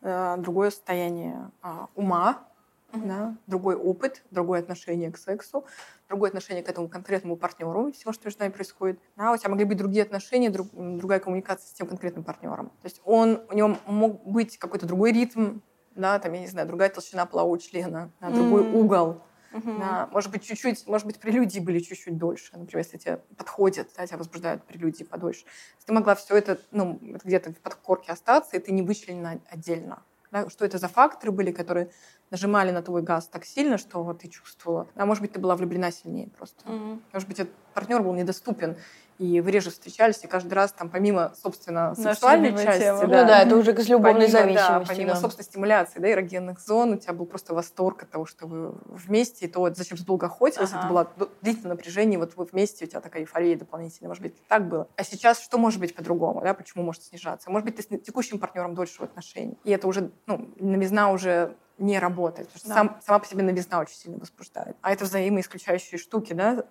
э, другое состояние э, ума, mm-hmm. да, другой опыт, другое отношение к сексу, другое отношение к этому конкретному партнеру, всего, что между нами происходит. Да, у тебя могли быть другие отношения, друг, другая коммуникация с тем конкретным партнером. То есть он, у него мог быть какой-то другой ритм, да, там, я не знаю, другая толщина полового члена, да, другой mm. угол. Uh-huh. Да, может быть, чуть-чуть, может быть, прелюдии были чуть-чуть дольше. Например, если тебе подходят, да, тебя возбуждают прелюдии подольше. Ты могла все это, ну, где-то в подкорке остаться, и ты не вычленена отдельно. Да, что это за факторы были, которые нажимали на твой газ так сильно, что вот ты чувствовала. А может быть, ты была влюблена сильнее просто. Mm-hmm. Может быть, этот партнер был недоступен, и вы реже встречались, и каждый раз там помимо, собственно, сексуальной части... Тема. Да, ну да, это уже с любовной помимо, зависимости. Да, помимо, да. собственно, стимуляции, да, эрогенных зон, у тебя был просто восторг от того, что вы вместе, и то, вот, зачем долго охотилась, ага. это было длительное напряжение, вот вы вместе, у тебя такая эйфория дополнительная, может быть, так было. А сейчас что может быть по-другому, да, почему может снижаться? Может быть, ты с текущим партнером дольше в отношениях, и это уже, ну, новизна уже не работает. Потому что да. сам, сама по себе новизна очень сильно возбуждает. А это взаимоисключающие штуки, да,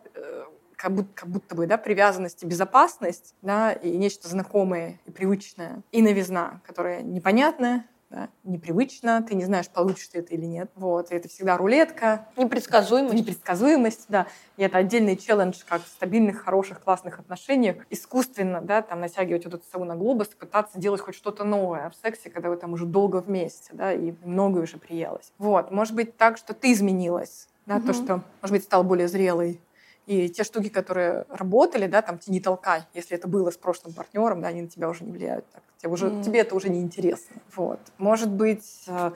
как будто, как будто бы, да, привязанность и безопасность, да, и нечто знакомое и привычное, и новизна, которая непонятная, да, непривычно, ты не знаешь, получишь ты это или нет. Вот, и это всегда рулетка. Непредсказуемость. Непредсказуемость, да. И это отдельный челлендж, как в стабильных, хороших, классных отношениях искусственно, да, там натягивать вот эту сову на глобус, пытаться делать хоть что-то новое в сексе, когда вы там уже долго вместе, да, и многое уже приелось. Вот, может быть так, что ты изменилась, да, угу. то, что, может быть, стал более зрелый, и те штуки, которые работали, да, там не толкай, если это было с прошлым партнером, да, они на тебя уже не влияют. Так, тебе, уже, mm. тебе это уже не интересно. Вот. Может быть, э,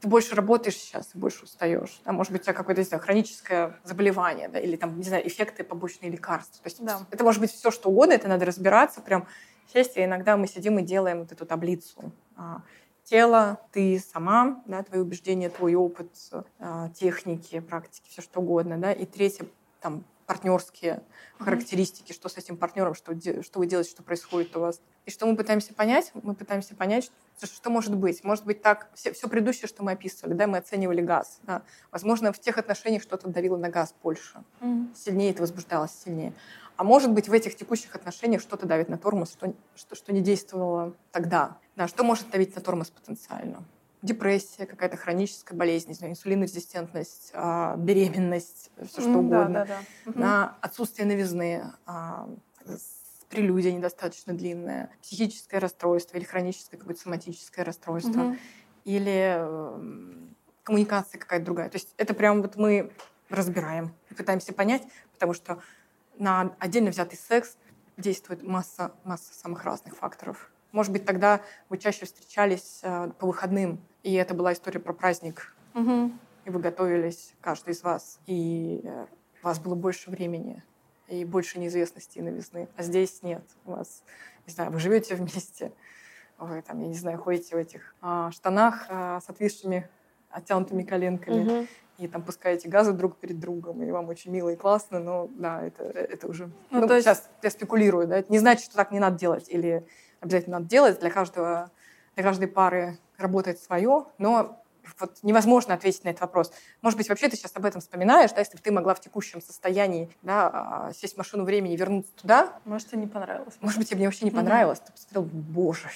ты больше работаешь сейчас и больше устаешь. Да? Может быть, у тебя какое-то знаю, хроническое заболевание, да? или там, не знаю, эффекты побочные лекарства. То есть да. это может быть все, что угодно, это надо разбираться, прям сесть, и иногда мы сидим и делаем вот эту таблицу. А, тело, ты сама, да, твои убеждения, твой опыт, а, техники, практики, все что угодно. Да? И третье, там, партнерские характеристики, что с этим партнером, что, что вы делаете, что происходит у вас. И что мы пытаемся понять? Мы пытаемся понять, что, что может быть. Может быть так, все, все предыдущее, что мы описывали, да, мы оценивали газ. Да. Возможно, в тех отношениях что-то давило на газ больше. Mm-hmm. Сильнее это возбуждалось, сильнее. А может быть, в этих текущих отношениях что-то давит на тормоз, что, что, что не действовало тогда. Да, что может давить на тормоз потенциально? Депрессия, какая-то хроническая болезнь, инсулинорезистентность, а, беременность, все что угодно, да, да, да. на отсутствие новизны, а, прелюдия недостаточно длинная, психическое расстройство или хроническое какое-то соматическое расстройство, угу. или э, коммуникация какая-то другая. То есть это прям вот мы разбираем и пытаемся понять, потому что на отдельно взятый секс действует масса, масса самых разных факторов. Может быть, тогда вы чаще встречались э, по выходным, и это была история про праздник. Угу. И вы готовились, каждый из вас, и э, у вас было больше времени и больше неизвестности и новизны. А здесь нет. У вас, не знаю, вы живете вместе, вы там, я не знаю, ходите в этих а, штанах а, с отвисшими, оттянутыми коленками. Угу и там пускаете газы друг перед другом, и вам очень мило и классно, но да, это, это уже... Ну, ну, то есть... Сейчас я спекулирую, да, это не значит, что так не надо делать, или обязательно надо делать. Для каждого, для каждой пары работает свое, но вот невозможно ответить на этот вопрос. Может быть, вообще ты сейчас об этом вспоминаешь, да, если бы ты могла в текущем состоянии да, а, сесть в машину времени и вернуться туда. Может, тебе не понравилось. Может быть, тебе вообще не понравилось. Mm-hmm. Ты посмотрел, боже,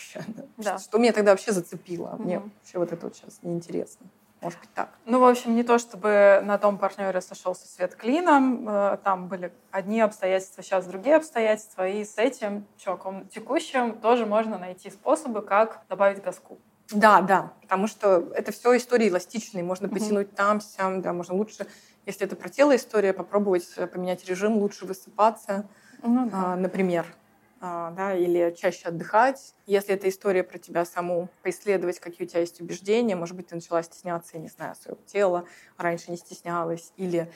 да. что, что меня тогда вообще зацепило. Mm-hmm. Мне вообще вот это вот сейчас неинтересно. Может быть, так. Ну, в общем, не то, чтобы на том партнере сошелся свет клином. Э, там были одни обстоятельства, сейчас другие обстоятельства. И с этим чуваком текущим тоже можно найти способы, как добавить газку. Да, да, потому что это все истории эластичные. Можно mm-hmm. потянуть там, сям, да, можно лучше, если это про тело история, попробовать э, поменять режим, лучше высыпаться, mm-hmm. а, например. А, да, или чаще отдыхать. Если это история про тебя саму, поисследовать, какие у тебя есть убеждения. Может быть, ты начала стесняться, я не знаю, своего тела, а раньше не стеснялась. Или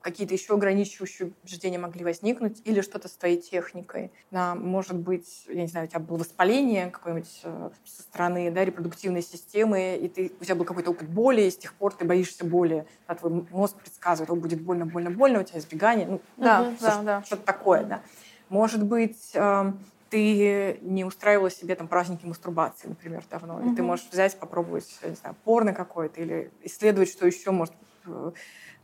какие-то еще ограничивающие убеждения могли возникнуть, или что-то с твоей техникой. Да, может быть, я не знаю, у тебя было воспаление какое-нибудь э, со стороны да, репродуктивной системы, и ты, у тебя был какой-то опыт боли, и с тех пор ты боишься боли. Да, твой мозг предсказывает, о, будет больно, больно, больно, у тебя избегание. Ну, да, да, да. Что-то такое, да. Может быть, эм, ты не устраивала себе там праздники мастурбации, например, давно, mm-hmm. и ты можешь взять, попробовать, не знаю, порно какое-то или исследовать, что еще может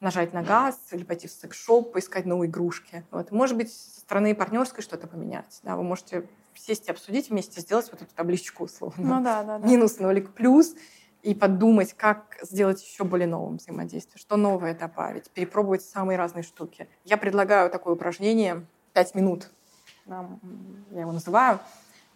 нажать на газ или пойти в секс-шоп, поискать новые игрушки. Вот. Может быть, со стороны партнерской что-то поменять. Да, вы можете сесть и обсудить вместе, сделать вот эту табличку условно. Ну да, да. да. Минус, нолик, плюс и подумать, как сделать еще более новым взаимодействие, что новое добавить, перепробовать самые разные штуки. Я предлагаю такое упражнение 5 минут. Я его называю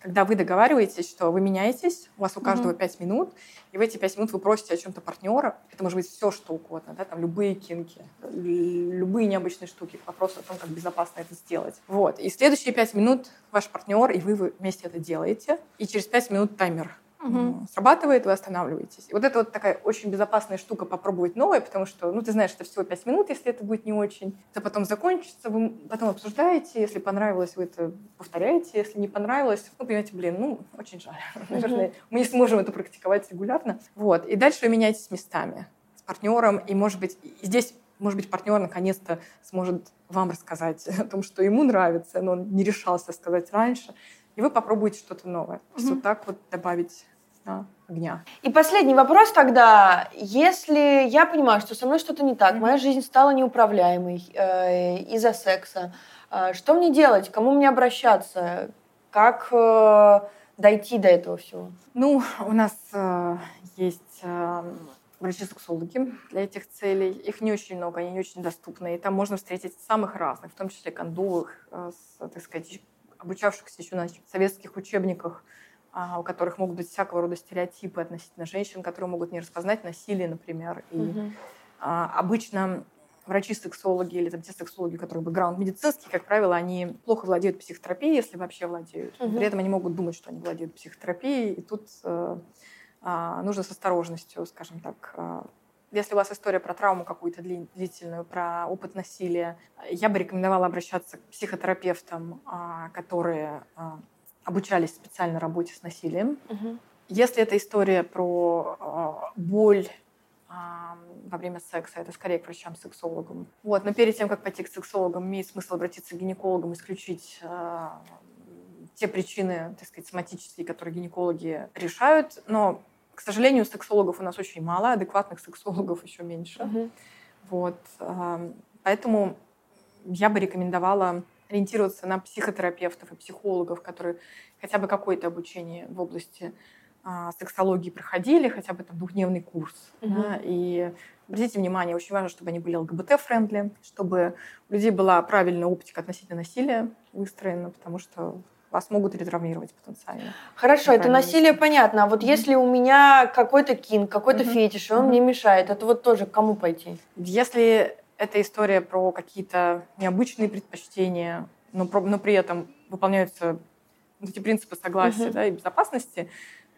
когда вы договариваетесь, что вы меняетесь, у вас у каждого mm-hmm. 5 минут, и в эти 5 минут вы просите о чем-то партнера, это может быть все, что угодно, да, там любые кинки, любые необычные штуки, вопрос о том, как безопасно это сделать. Вот. И следующие 5 минут ваш партнер, и вы, вместе это делаете, и через 5 минут таймер угу. срабатывает, вы останавливаетесь. Вот это вот такая очень безопасная штука попробовать новое, потому что, ну, ты знаешь, это всего 5 минут, если это будет не очень. Это потом закончится, вы потом обсуждаете, если понравилось, вы это повторяете, если не понравилось, ну, понимаете, блин, ну, очень жаль. Наверное, мы не сможем это практиковать регулярно. Вот. И дальше вы меняетесь местами с партнером, и, может быть, здесь может быть, партнер наконец-то сможет вам рассказать о том, что ему нравится, но он не решался сказать раньше и вы попробуете что-то новое. Mm-hmm. Вот так вот добавить да, огня. И последний вопрос тогда. Если я понимаю, что со мной что-то не так, mm-hmm. моя жизнь стала неуправляемой э, из-за секса, э, что мне делать? Кому мне обращаться? Как э, дойти до этого всего? Ну, у нас э, есть э, врачи-сексологи для этих целей. Их не очень много, они не очень доступны. И там можно встретить самых разных, в том числе кондовых, э, с, так сказать, обучавшихся еще на советских учебниках, у которых могут быть всякого рода стереотипы относительно женщин, которые могут не распознать насилие, например. И угу. обычно врачи-сексологи или там, те сексологи, которые бэкграунд медицинский, как правило, они плохо владеют психотерапией, если вообще владеют. Угу. При этом они могут думать, что они владеют психотерапией, и тут э, э, нужно с осторожностью, скажем так, э, если у вас история про травму какую-то длительную, про опыт насилия, я бы рекомендовала обращаться к психотерапевтам, а, которые а, обучались специальной работе с насилием. Угу. Если это история про а, боль во время секса, это скорее к врачам-сексологам. Вот. Но перед тем, как пойти к сексологам, имеет смысл обратиться к гинекологам, исключить те причины, так сказать, соматические, которые гинекологи решают. Но к сожалению, сексологов у нас очень мало, адекватных сексологов еще меньше. Uh-huh. Вот. Поэтому я бы рекомендовала ориентироваться на психотерапевтов и психологов, которые хотя бы какое-то обучение в области а, сексологии проходили, хотя бы там двухдневный курс. Uh-huh. Да, и обратите внимание, очень важно, чтобы они были ЛГБТ-friendly, чтобы у людей была правильная оптика относительно насилия выстроена, потому что вас могут ретравмировать потенциально. Хорошо, это насилие понятно. А вот mm-hmm. если у меня какой-то kink, какой-то mm-hmm. фетиш, и он mm-hmm. мне мешает, это вот тоже к кому пойти? Если это история про какие-то необычные предпочтения, но, но при этом выполняются эти принципы согласия mm-hmm. да, и безопасности,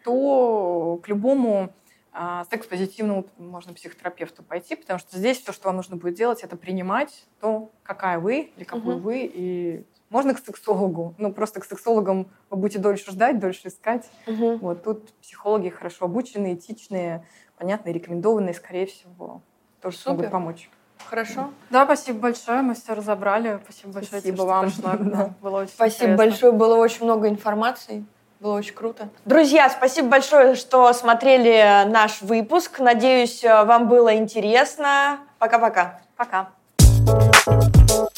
то к любому а, секс-позитивному можно психотерапевту пойти, потому что здесь все, что вам нужно будет делать, это принимать то, какая вы или какой угу. вы, и можно к сексологу, ну просто к сексологам вы будете дольше ждать, дольше искать. Угу. Вот тут психологи хорошо обученные, этичные, понятные, рекомендованные, скорее всего, тоже Супер. смогут помочь. Хорошо. Да, спасибо большое, мы все разобрали. Спасибо большое, спасибо тебе, вам. Что пришла. Было очень спасибо интересно. большое, было очень много информации. Было очень круто. Друзья, спасибо большое, что смотрели наш выпуск. Надеюсь, вам было интересно. Пока-пока. Пока. -пока. Пока.